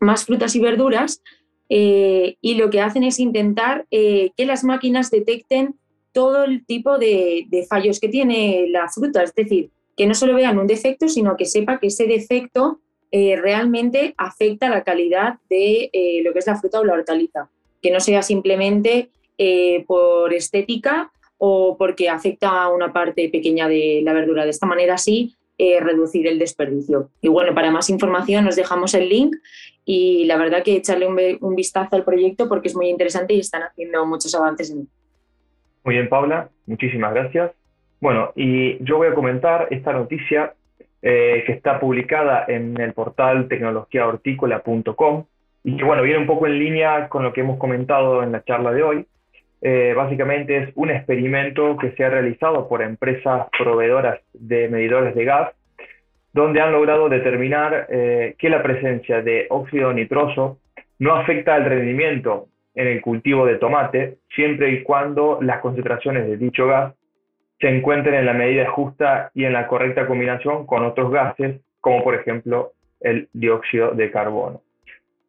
más frutas y verduras. Eh, y lo que hacen es intentar eh, que las máquinas detecten todo el tipo de, de fallos que tiene la fruta, es decir, que no solo vean un defecto, sino que sepa que ese defecto eh, realmente afecta la calidad de eh, lo que es la fruta o la hortaliza, que no sea simplemente eh, por estética o porque afecta a una parte pequeña de la verdura. De esta manera sí reducir el desperdicio. Y bueno, para más información nos dejamos el link y la verdad que echarle un, un vistazo al proyecto porque es muy interesante y están haciendo muchos avances en él. Muy bien, Paula, muchísimas gracias. Bueno, y yo voy a comentar esta noticia eh, que está publicada en el portal tecnologiahortícola.com y que bueno, viene un poco en línea con lo que hemos comentado en la charla de hoy. Eh, básicamente es un experimento que se ha realizado por empresas proveedoras de medidores de gas, donde han logrado determinar eh, que la presencia de óxido nitroso no afecta al rendimiento en el cultivo de tomate, siempre y cuando las concentraciones de dicho gas se encuentren en la medida justa y en la correcta combinación con otros gases, como por ejemplo el dióxido de carbono.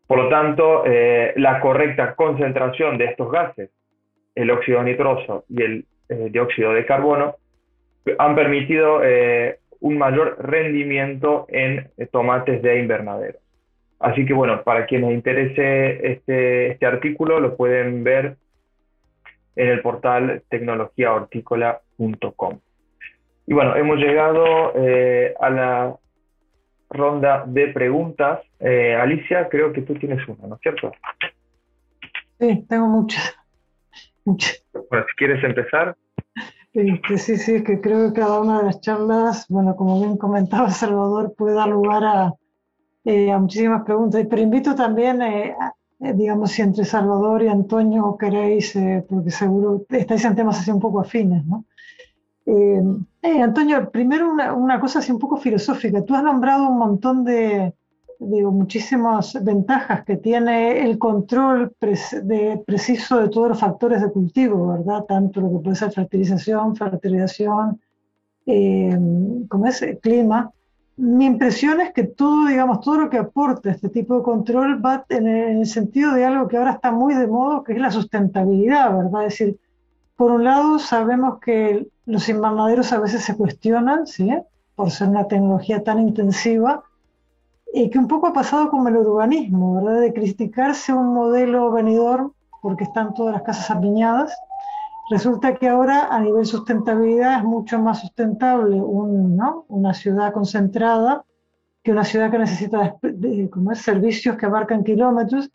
Por lo tanto, eh, la correcta concentración de estos gases, el óxido nitroso y el eh, dióxido de carbono, han permitido eh, un mayor rendimiento en tomates de invernadero. Así que bueno, para quienes interese este, este artículo, lo pueden ver en el portal Y bueno, hemos llegado eh, a la ronda de preguntas. Eh, Alicia, creo que tú tienes una, ¿no es cierto? Sí, tengo muchas. muchas. Bueno, si quieres empezar. Sí, sí, sí, es que creo que cada una de las charlas, bueno, como bien comentaba Salvador, puede dar lugar a, eh, a muchísimas preguntas. Pero invito también a, eh, digamos, si entre Salvador y Antonio queréis, eh, porque seguro estáis en temas así un poco afines, ¿no? Eh, Antonio, primero una, una, cosa así un poco filosófica. Tú has nombrado un montón de, digo, muchísimas ventajas que tiene el control de, preciso de todos los factores de cultivo, ¿verdad? Tanto lo que puede ser fertilización, fertilización, como es clima mi impresión es que todo, digamos, todo lo que aporta este tipo de control va en el sentido de algo que ahora está muy de moda, que es la sustentabilidad, ¿verdad? Es decir, por un lado sabemos que los invernaderos a veces se cuestionan, ¿sí? Por ser una tecnología tan intensiva, y que un poco ha pasado con el urbanismo, ¿verdad? De criticarse un modelo venidor porque están todas las casas apiñadas, Resulta que ahora a nivel sustentabilidad es mucho más sustentable una ciudad concentrada que una ciudad que necesita servicios que abarcan kilómetros.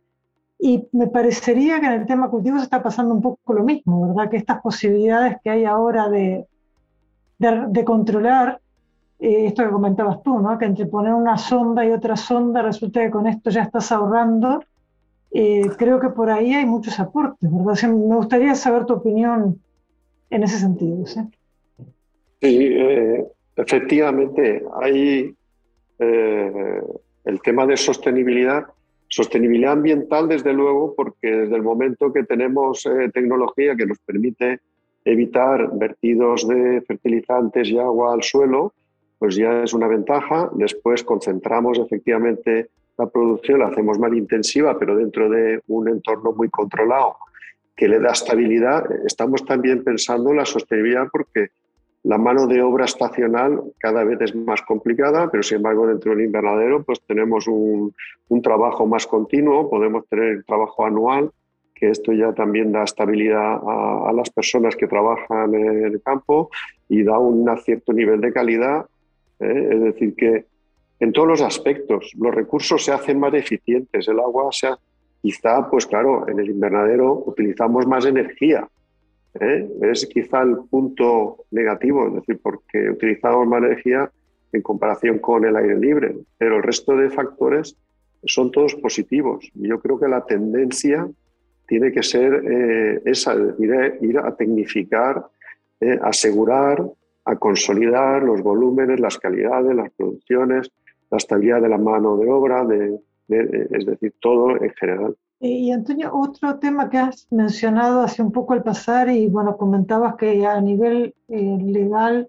Y me parecería que en el tema cultivo se está pasando un poco lo mismo, ¿verdad? Que estas posibilidades que hay ahora de, de, controlar, eh, esto que comentabas tú, ¿no? Que entre poner una sonda y otra sonda resulta que con esto ya estás ahorrando eh, creo que por ahí hay muchos aportes, ¿verdad? me gustaría saber tu opinión en ese sentido. Sí, eh, efectivamente, hay eh, el tema de sostenibilidad, sostenibilidad ambiental desde luego, porque desde el momento que tenemos eh, tecnología que nos permite evitar vertidos de fertilizantes y agua al suelo, pues ya es una ventaja. Después concentramos efectivamente la producción, la hacemos más intensiva, pero dentro de un entorno muy controlado que le da estabilidad. Estamos también pensando en la sostenibilidad porque la mano de obra estacional cada vez es más complicada, pero sin embargo dentro del invernadero pues tenemos un, trabajo más continuo, podemos tener trabajo anual, que esto ya también da estabilidad a, las personas que trabajan en el campo y da un cierto nivel de calidad. ¿eh? Es decir, que en todos los aspectos los recursos se hacen más eficientes, el agua se quizá, pues claro, en el invernadero utilizamos más energía, ¿eh? Es quizá el punto negativo, es decir, porque utilizamos más energía en comparación con el aire libre, pero el resto de factores son todos positivos. Yo creo que la tendencia tiene que ser eh, esa, ir, ir, a tecnificar, eh, asegurar, a consolidar los volúmenes, las calidades, las producciones, la estabilidad de la mano de obra, es decir, todo en general. Eh, y Antonio, otro tema que has mencionado hace un poco al pasar y bueno, comentabas que a nivel eh, legal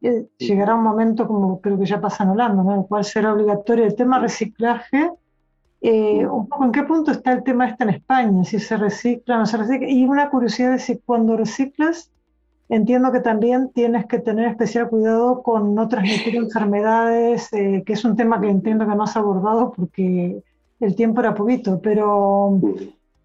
eh, llegará un momento como creo que ya pasa en Holanda, ¿no? en el cual será obligatorio el tema reciclaje. un poco en qué punto está el tema este en España, si se recicla o no se recicla. Y una curiosidad es si cuando reciclas, entiendo que también tienes que tener especial cuidado con no transmitir enfermedades, que es un tema que entiendo que no has abordado porque el tiempo era poquito, pero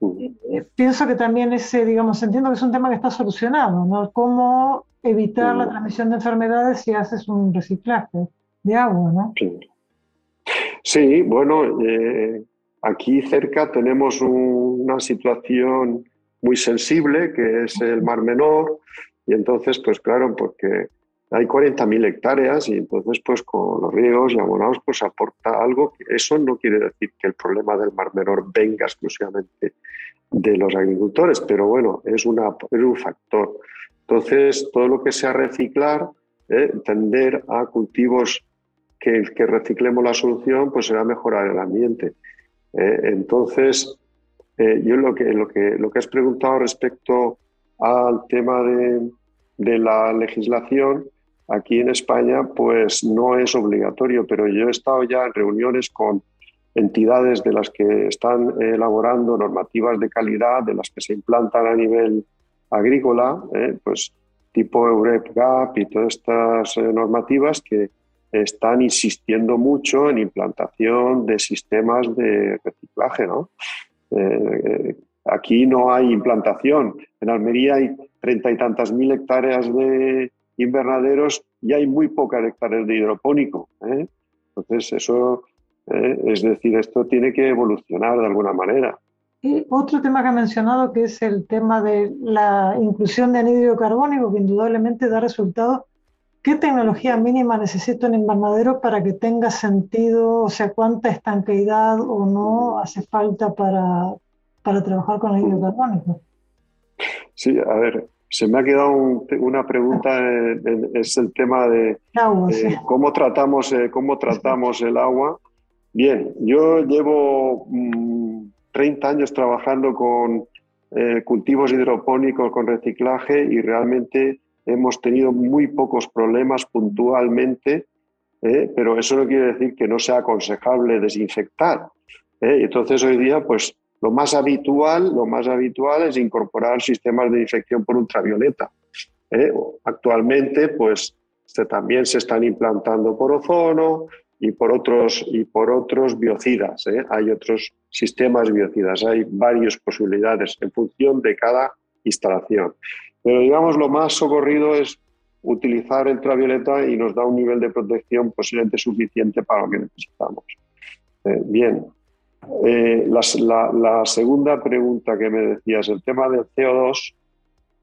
eh, pienso que también ese, digamos, entiendo que es un tema que está solucionado, ¿no? Cómo evitar la transmisión de enfermedades si haces un reciclaje de agua, ¿no? Sí, bueno, eh, aquí cerca tenemos una situación muy sensible que es el Mar Menor y entonces, pues claro, porque hay 40.000 hectáreas y entonces pues con los riegos y abonados pues aporta algo. Eso no quiere decir que el problema del Mar Menor venga exclusivamente de los agricultores, pero bueno, es, una, es un factor. Entonces, todo lo que sea reciclar, eh, tender a cultivos que, que, reciclemos la solución, pues será mejorar el ambiente. Eh, entonces, eh, yo lo que, lo, que, lo que has preguntado respecto al tema de, de la legislación, Aquí en España, pues no es obligatorio, pero yo he estado ya en reuniones con entidades de las que están elaborando normativas de calidad, de las que se implantan a nivel agrícola, ¿eh? pues tipo EUREP GAP y todas estas eh, normativas que están insistiendo mucho en implantación de sistemas de reciclaje. ¿no? Eh, aquí no hay implantación. En Almería hay treinta y tantas mil hectáreas de, invernaderos y hay muy pocas hectáreas de hidropónico. ¿eh? Entonces, eso, ¿eh? es decir, esto tiene que evolucionar de alguna manera. Y otro tema que ha mencionado, que es el tema de la inclusión de anhídrido carbónico, que indudablemente da resultados. ¿Qué tecnología mínima necesita un invernadero para que tenga sentido? O sea, ¿cuánta estanqueidad o no hace falta para, para trabajar con anhídrido carbónico? Sí, a ver, se me ha quedado una pregunta, es el tema de cómo, tratamos, eh, cómo tratamos el agua. Bien, yo llevo 30 mm, años trabajando con eh, cultivos hidropónicos, con reciclaje y realmente hemos tenido muy pocos problemas puntualmente, eh, pero eso no quiere decir que no sea aconsejable desinfectar. Entonces hoy día pues lo más habitual, lo más habitual es incorporar sistemas de infección por ultravioleta. ¿eh? Actualmente, pues también se están implantando por ozono y por otros, y por otros biocidas. ¿eh? Hay otros sistemas biocidas, hay varias posibilidades en función de cada instalación. Pero digamos, lo más socorrido es utilizar ultravioleta y nos da un nivel de protección posiblemente suficiente para lo que necesitamos. Eh, bien, eh, la, segunda pregunta que me decías, el tema del CO2.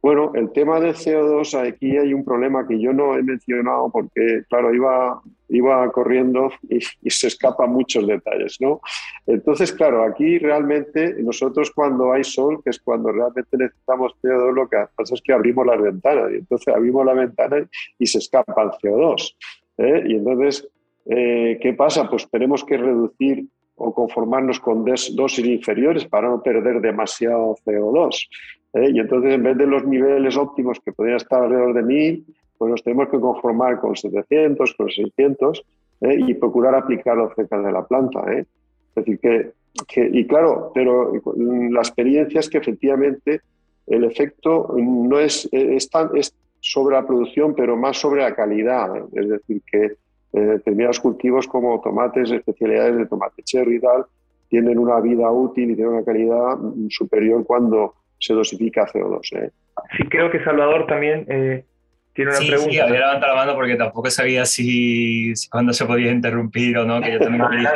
Bueno, el tema del CO2, aquí hay un problema que yo no he mencionado porque, claro, iba, iba corriendo y, se escapan muchos detalles, ¿no? Entonces, claro, aquí realmente nosotros cuando hay sol, que es cuando realmente necesitamos CO2, lo que pasa es que abrimos las ventanas y entonces abrimos la ventana y se escapa el CO2. ¿eh? Y entonces eh, ¿qué pasa? Pues tenemos que reducir o conformarnos con dosis inferiores para no perder demasiado CO2. ¿eh? Y entonces, en vez de los niveles óptimos que podrían estar alrededor de 1000, pues nos tenemos que conformar con 700, con 600 ¿eh? y procurar aplicarlo cerca de la planta. Es decir, que, y claro, pero la experiencia es que efectivamente el efecto no es, es, es sobre la producción, pero más sobre la calidad. Es decir, que eh, determinados cultivos como tomates, especialidades de tomate cherry y tal, tienen una vida útil y tienen una calidad superior cuando se dosifica CO2. ¿eh? Sí, creo que Salvador también eh, tiene una pregunta. Sí, había levantado la mano porque tampoco sabía si, cuándo se podía interrumpir o no, que yo también quería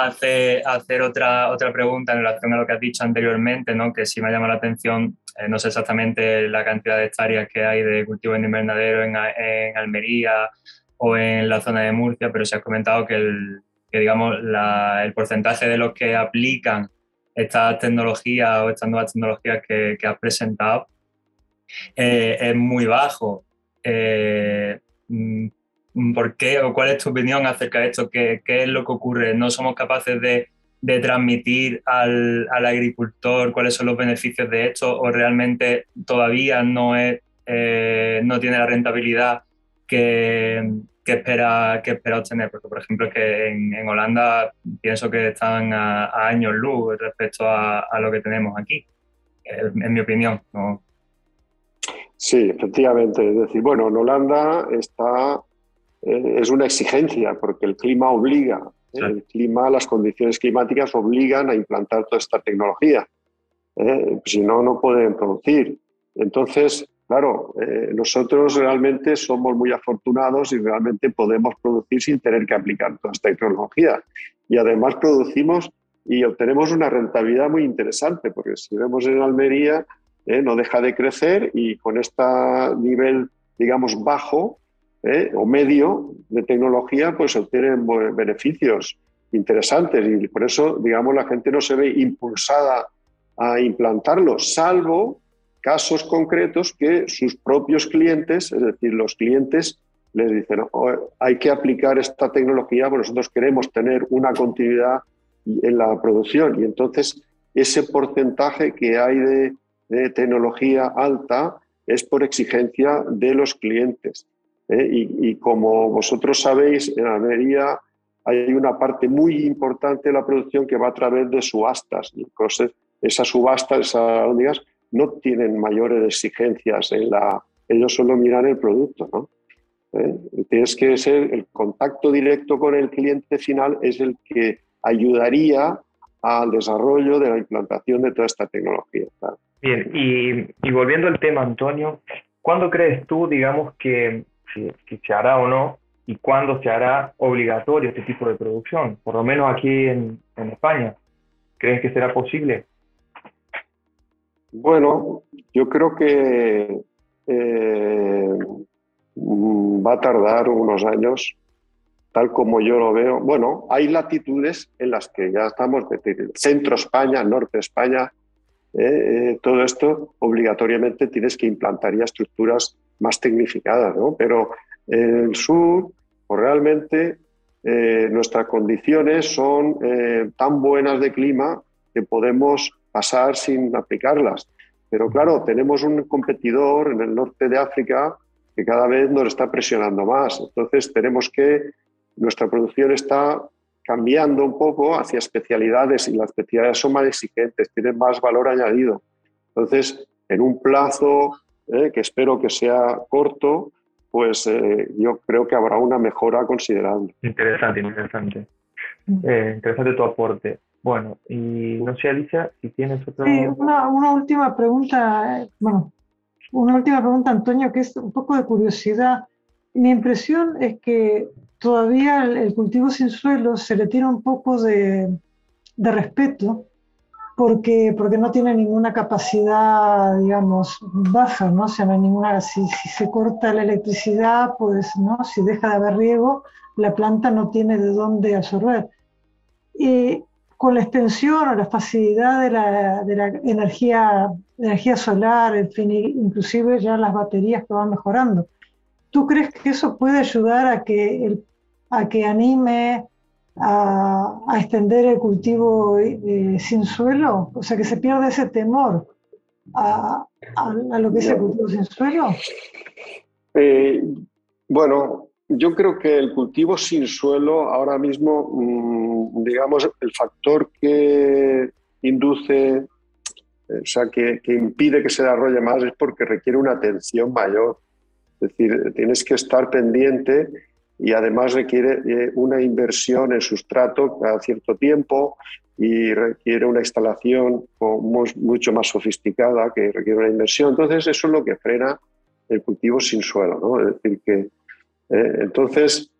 hacer, hacer otra, otra pregunta en relación a lo que has dicho anteriormente, ¿no? que sí me llama la atención, no sé exactamente la cantidad de hectáreas que hay de cultivo en invernadero en, en Almería o en la zona de Murcia, pero se ha comentado que el, digamos, el porcentaje de los que aplican estas tecnologías o estas nuevas tecnologías que, que has presentado eh, es muy bajo. Eh, mm, ¿Por qué o cuál es tu opinión acerca de esto? ¿Qué, qué es lo que ocurre? ¿No somos capaces de, de transmitir al, al, agricultor cuáles son los beneficios de esto o realmente todavía no, es, eh, no tiene la rentabilidad que, que espera, que espera obtener. Porque, por ejemplo, que en, Holanda pienso que están a, años luz respecto a, lo que tenemos aquí, en mi opinión. ¿no? Sí, efectivamente. Es decir, bueno, en Holanda está, eh, es una exigencia porque el clima obliga. ¿eh? El clima, las condiciones climáticas obligan a implantar toda esta tecnología. ¿eh? Si no, no pueden producir. Entonces, Claro, eh, nosotros realmente somos muy afortunados y realmente podemos producir sin tener que aplicar toda esta tecnología. Y además producimos y obtenemos una rentabilidad muy interesante, porque si vemos en Almería, eh, no deja de crecer y con este nivel, digamos, bajo eh, o medio de tecnología, pues obtienen beneficios interesantes y por eso, digamos, la gente no se ve impulsada a implantarlo, salvo casos concretos que sus propios clientes, es decir, los clientes les dicen, hay que aplicar esta tecnología porque nosotros queremos tener una continuidad en la producción. Y entonces ese porcentaje que hay de, tecnología alta es por exigencia de los clientes. ¿eh? Y, como vosotros sabéis, en Almería hay una parte muy importante de la producción que va a través de subastas. Entonces, esas subastas, esas no tienen mayores exigencias en la... Ellos solo miran el producto, ¿no? ¿Eh? Tienes que ser el contacto directo con el cliente final es el que ayudaría al desarrollo de la implantación de toda esta tecnología. Bien, y, volviendo al tema, Antonio, ¿cuándo crees tú, digamos, que, se hará o no y cuándo se hará obligatorio este tipo de producción? Por lo menos aquí en España. ¿Crees que será posible? Bueno, yo creo que eh, va a tardar unos años, tal como yo lo veo. Bueno, hay latitudes en las que ya estamos, centro España, norte España, eh, eh, todo esto obligatoriamente tienes que implantar ya estructuras más tecnificadas, ¿no? Pero en el sur, pues realmente nuestras condiciones son tan buenas de clima que podemos pasar sin aplicarlas. Pero claro, tenemos un competidor en el norte de África que cada vez nos está presionando más. Entonces tenemos que, nuestra producción está cambiando un poco hacia especialidades y las especialidades son más exigentes, tienen más valor añadido. Entonces, en un plazo eh, que espero que sea corto, pues eh, yo creo que habrá una mejora considerable. Interesante, interesante. Eh, interesante tu aporte. Bueno, y no sé, Alicia, si tienes otra... Sí, una, última pregunta, bueno, una última pregunta, Antonio, que es un poco de curiosidad. Mi impresión es que todavía el, cultivo sin suelo se le tiene un poco de, respeto porque, porque no tiene ninguna capacidad, digamos, baja, ¿no? O sea, no hay ninguna, si, si, se corta la electricidad, pues, ¿no? Si deja de haber riego, la planta no tiene de dónde absorber. Y con la extensión o la facilidad de la, energía, solar, inclusive ya las baterías que van mejorando. ¿Tú crees que eso puede ayudar a que a que anime a, extender el cultivo eh, sin suelo? O sea, que se pierde ese temor a, lo que es el cultivo sin suelo. Eh, bueno, yo creo que el cultivo sin suelo ahora mismo, mm, digamos, el factor que induce, eh, o sea, que, impide que se desarrolle más es porque requiere una atención mayor. Es decir, tienes que estar pendiente y además requiere eh, una inversión en sustrato cada cierto tiempo y requiere una instalación mucho más sofisticada que requiere una inversión. Entonces, eso es lo que frena el cultivo sin suelo. ¿no? Es decir, que eh, entonces,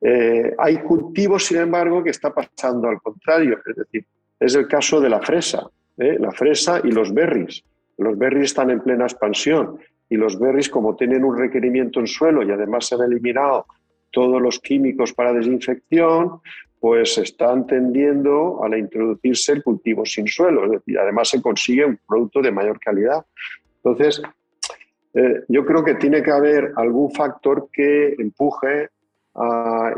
eh, hay cultivos, sin embargo, que está pasando al contrario. Es decir, es el caso de la fresa, ¿eh? la fresa y los berries. Los berries están en plena expansión y los berries, como tienen un requerimiento en suelo y además se han eliminado todos los químicos para desinfección, pues están tendiendo a introducirse el cultivo sin suelo. Es decir, además se consigue un producto de mayor calidad. Entonces, eh, yo creo que tiene que haber algún factor que empuje a,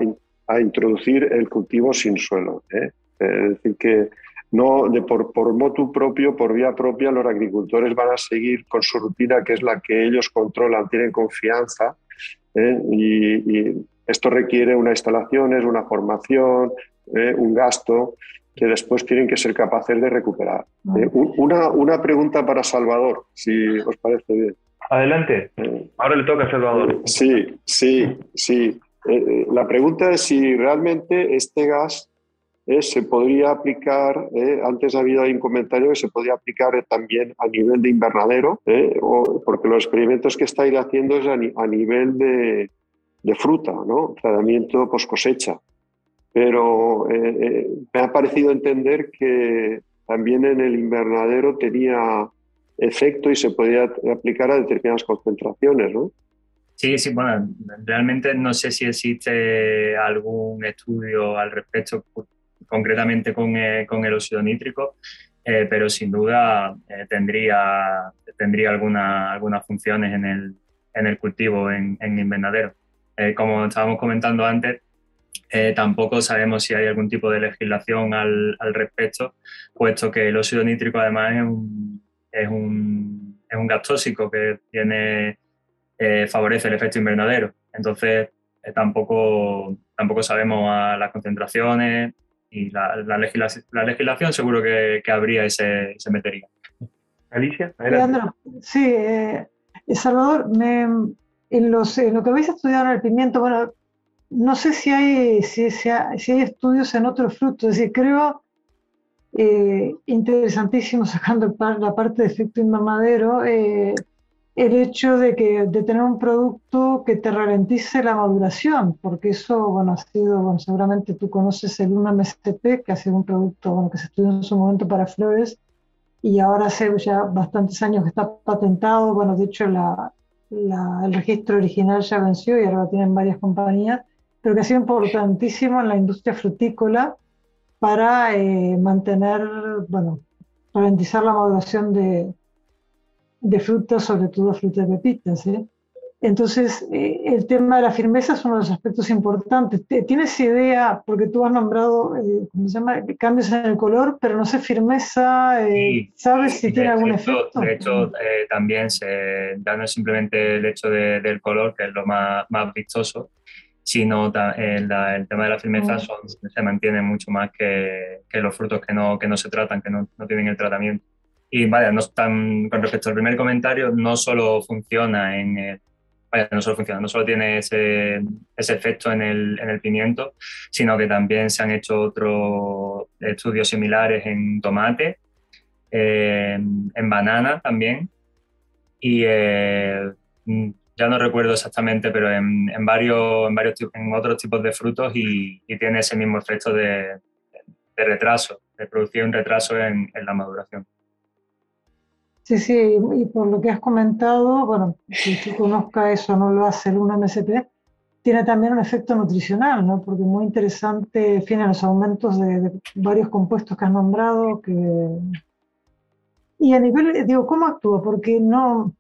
introducir el cultivo sin suelo. ¿eh? Es decir, que no de por, por motu propio, por vía propia, los agricultores van a seguir con su rutina, que es la que ellos controlan, tienen confianza, ¿eh? y, esto requiere una instalaciones, una formación, un gasto que después tienen que ser capaces de recuperar. una, una pregunta para Salvador, si os parece bien. Adelante. Ahora le toca a Salvador. Sí, sí, sí. Eh, eh, la pregunta es si realmente este gas eh, se podría aplicar, antes ha habido un comentario que se podría aplicar también a nivel de invernadero, porque los experimentos que estáis haciendo es a, nivel de, fruta, ¿no? Tratamiento post cosecha. Pero me ha parecido entender que también en el invernadero tenía efecto y se podría aplicar a determinadas concentraciones, ¿no? Sí, sí, bueno, realmente no sé si existe algún estudio al respecto, concretamente con, eh, con el óxido nítrico, eh, pero sin duda eh, tendría, tendría alguna, algunas funciones en el, en el cultivo, en, en invernadero. como estábamos comentando antes, tampoco sabemos si hay algún tipo de legislación al, al respecto, puesto que el óxido nítrico además es un, es un, es un gas tóxico que tiene, eh, favorece el efecto invernadero. Entonces, eh, tampoco, tampoco sabemos las concentraciones y la, la, legislación, la legislación seguro que, que habría y se, se, metería. Alicia, Sí, eh, Salvador, en, los, en lo que habéis estudiado en el pimiento, bueno, no sé si hay, si, si, hay, si hay estudios en otros frutos, es decir, creo eh, interesantísimo sacando la parte de efecto invernadero, eh, el hecho de, que, de tener un producto que te ralentice la maduración, porque eso, bueno, ha sido, bueno, seguramente tú conoces el 1-MSTP, que ha sido un producto bueno, que se estudió en su momento para flores, y ahora hace ya bastantes años que está patentado, bueno, de hecho la, el registro original ya venció y ahora lo tienen varias compañías, pero que ha sido importantísimo en la industria frutícola para eh, mantener, bueno, ralentizar la maduración de, de frutas, sobre todo frutas de pepitas. ¿eh? Entonces, eh, el tema de la firmeza es uno de los aspectos importantes. ¿Tienes idea, porque tú has nombrado, ¿cómo se llama?, cambios en el color, pero no sé, firmeza, ¿sabes si tiene algún efecto? De hecho, también se, ya no es simplemente el hecho del color, que es lo más, más vistoso, sino el, el tema de la firmeza mm. se mantiene mucho más que, que, los frutos que no, que no se tratan, que no, no tienen el tratamiento. Y vaya, no están, con respecto al primer comentario, no solo funciona en vaya, no solo funciona, no solo tiene ese, ese efecto en el, en el, pimiento, sino que también se han hecho otros estudios similares en tomate, en banana también, y eh, ya no recuerdo exactamente, pero en, varios, otros tipos de frutos y, tiene ese mismo efecto de, retraso, de producir un retraso en, la maduración. Sí, sí, y por lo que has comentado, bueno, si tú conozcas eso, no lo hace el 1-MSP, tiene también un efecto nutricional, ¿no? Porque muy interesante, en fin, los aumentos de, de varios compuestos que has nombrado, que... Y a nivel, digo, ¿cómo actúa? Porque no,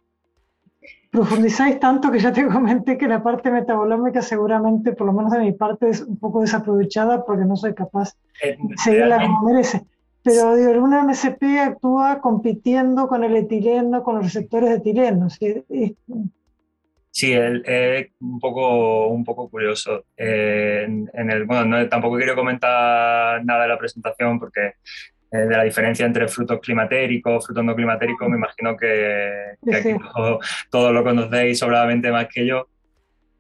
profundizáis tanto que ya te comenté que la parte metabolómica seguramente, por lo menos de mi parte, es un poco desaprovechada porque no soy capaz de seguirla como merece. Pero digo, una MSP actúa compitiendo con el etileno, con los receptores de etileno. ¿sí? Sí, es un poco, un poco curioso. Eh, en, el, bueno, tampoco quiero comentar nada de la presentación porque eh, de la diferencia entre frutos climatéricos, frutos no climatéricos, me imagino que, aquí todos lo conocéis sobradamente más que yo.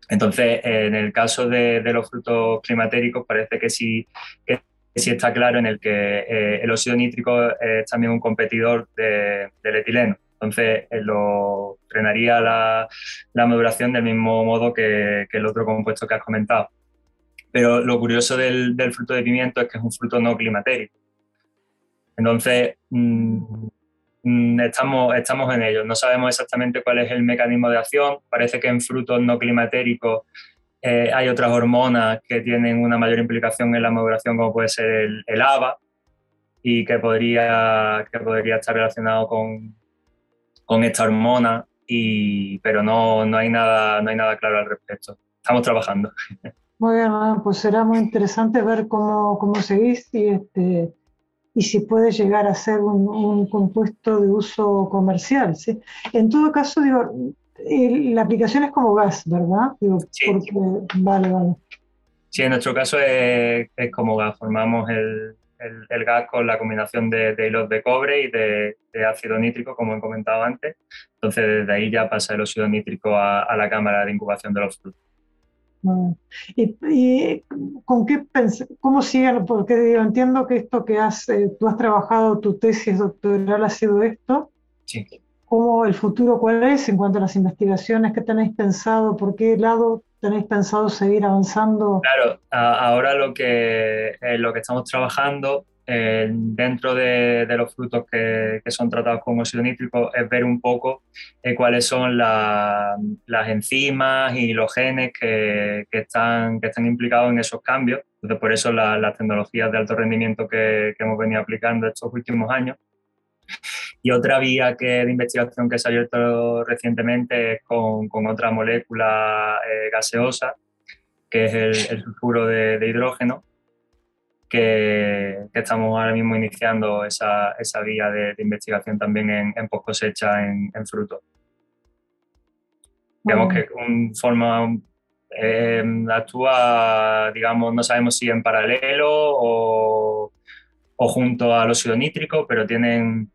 Entonces, en el caso de, los frutos climatéricos, parece que sí, que sí está claro en el que eh, el óxido nítrico es también un competidor del etileno. Entonces, eh, lo frenaría la, la, maduración del mismo modo que, el otro compuesto que has comentado. Pero lo curioso del, fruto de pimiento es que es un fruto no climatérico. Entonces, mm, mm, estamos, estamos en ello. No sabemos exactamente cuál es el mecanismo de acción. Parece que en frutos no climatéricos eh, hay otras hormonas que tienen una mayor implicación en la maduración, como puede ser el, el ABA, y que podría, que podría estar relacionado con, con esta hormona, y, pero no, no, hay nada, no hay nada claro al respecto. Estamos trabajando. Muy bien, pues será muy interesante ver cómo, cómo seguís y, este, y si puede llegar a ser un, un compuesto de uso comercial. ¿sí? En todo caso, digo, la aplicación es como gas, ¿verdad? Digo, sí. vale, vale. Sí, en nuestro caso es, es como gas. Formamos el, el, gas con la combinación de, hilos de cobre y de, ácido nítrico, como he comentado antes. Entonces, desde ahí ya pasa el óxido nítrico a, la cámara de incubación de los frutos. ¿Y, con qué cómo siguen? Porque yo entiendo que esto que has, eh, tú has trabajado, tu tesis doctoral ha sido esto. Sí. ¿Cómo el futuro cuál es en cuanto a las investigaciones? ¿Qué tenéis pensado? ¿Por qué lado tenéis pensado seguir avanzando? Claro, ahora lo que, eh, lo que estamos trabajando eh, dentro de, los frutos que, son tratados con óxido nítrico es ver un poco eh, cuáles son las enzimas y los genes que, están, que están implicados en esos cambios. Entonces, por eso las tecnologías de alto rendimiento que, que hemos venido aplicando estos últimos años y otra vía que, de investigación que se ha abierto recientemente es con, con otra molécula eh, gaseosa, que es el, sulfuro de, hidrógeno, que, que, estamos ahora mismo iniciando esa, esa vía de, investigación también en, en post cosecha en, en frutos. Digamos que un forma eh, actúa, digamos, no sabemos si en paralelo o, o junto al óxido nítrico, pero tienen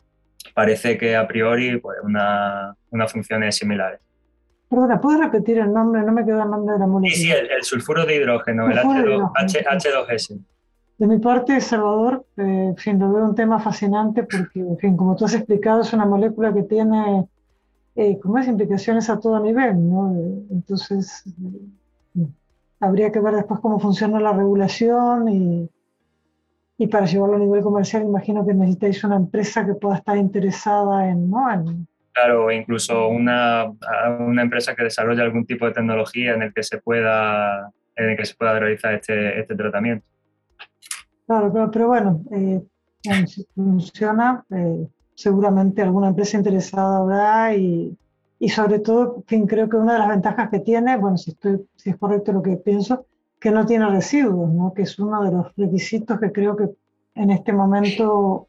parece que a priori pues, una, unas funciones similares. Perdona, ¿puedes repetir el nombre? No me quedó el nombre de la molécula. Sí, sí, el, sulfuro de hidrógeno, el H2, s De mi parte, Salvador, eh, en un tema fascinante porque, en fin, como tú has explicado, es una molécula que tiene, eh, como es, implicaciones a todo nivel, ¿no? Entonces, eh, habría que ver después cómo funciona la regulación y, y para llevarlo a nivel comercial, imagino que necesitáis una empresa que pueda estar interesada en, ¿no? claro, incluso una, una empresa que desarrolle algún tipo de tecnología en el que se pueda, en el que se pueda realizar este, este tratamiento. Claro, pero, pero bueno, eh, funciona, eh, seguramente alguna empresa interesada habrá y, y sobre todo, fin, creo que una de las ventajas que tiene, bueno, si, estoy, si es correcto lo que pienso, que no tiene residuos, ¿no? que es uno de los requisitos que creo que en este momento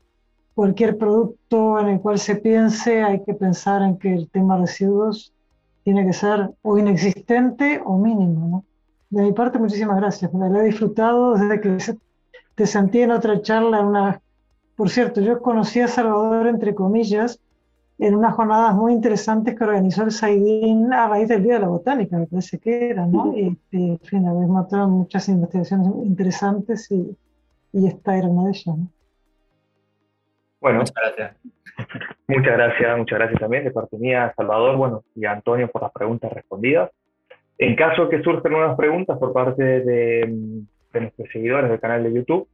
cualquier producto en el cual se piense hay que pensar en que el tema residuos tiene que ser o inexistente o mínimo. ¿no? De mi parte, muchísimas gracias. Me la he disfrutado desde que te sentí en otra charla. Una... Por cierto, yo conocí a Salvador, entre comillas, en unas jornadas muy interesantes que organizó el Saidín a raíz del Día de la Botánica, me parece que era, ¿no? Y, en fin, habéis mostrado muchas investigaciones interesantes y, y, esta era una de ellas, ¿no? Bueno, muchas gracias. Muchas gracias, muchas gracias también de parte mía, Salvador, bueno, y a Antonio por las preguntas respondidas. En caso que surjan nuevas preguntas por parte de, de nuestros seguidores del canal de YouTube,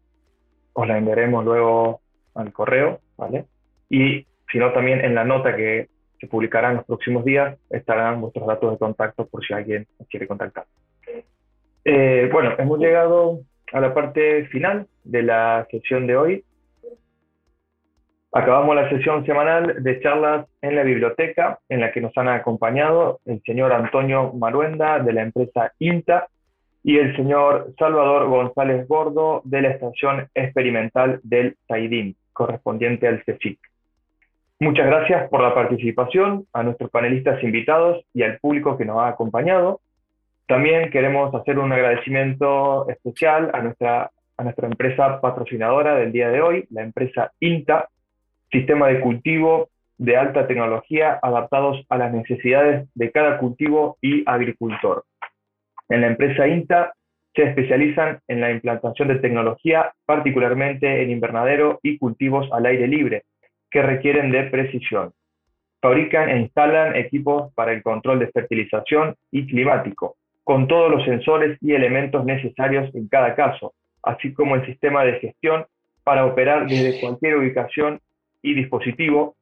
os las enviaremos luego al correo, ¿vale? Y sino también en la nota que se publicará en los próximos días estarán vuestros datos de contacto por si alguien os quiere contactar. Eh, bueno, hemos llegado a la parte final de la sesión de hoy. Acabamos la sesión semanal de charlas en la biblioteca, en la que nos han acompañado el señor Antonio Maruenda de la empresa INTA y el señor Salvador González Gordo de la estación experimental del Taidín, correspondiente al CEFIC. Muchas gracias por la participación, a nuestros panelistas invitados y al público que nos ha acompañado. También queremos hacer un agradecimiento especial a nuestra, a nuestra empresa patrocinadora del día de hoy, la empresa INTA, sistema de cultivo de alta tecnología adaptados a las necesidades de cada cultivo y agricultor. En la empresa INTA se especializan en la implantación de tecnología, particularmente en invernadero y cultivos al aire libre, que requieren de precisión. Fabrican e instalan equipos para el control de fertilización y climático, con todos los sensores y elementos necesarios en cada caso, así como el sistema de gestión para operar desde cualquier ubicación y dispositivo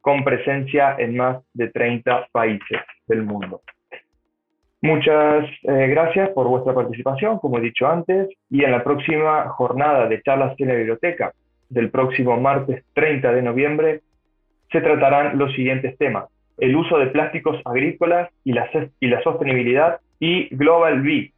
con presencia en más de 30 países del mundo. Muchas eh, gracias por vuestra participación, como he dicho antes, y en la próxima jornada de charlas en la biblioteca del próximo martes 30 de noviembre se tratarán los siguientes temas. El uso de plásticos agrícolas y la, sostenibilidad y Global Bee,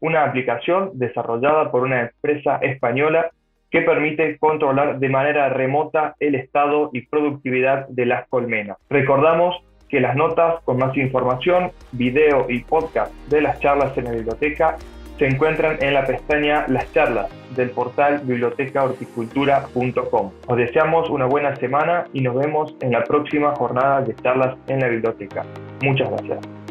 una aplicación desarrollada por una empresa española que permite controlar de manera remota el estado y productividad de las colmenas. Recordamos que las notas con más información, video y podcast de las charlas en la biblioteca se encuentran en la pestaña Las charlas del portal bibliotecahorticultura.com. Os deseamos una buena semana y nos vemos en la próxima jornada de charlas en la biblioteca. Muchas gracias.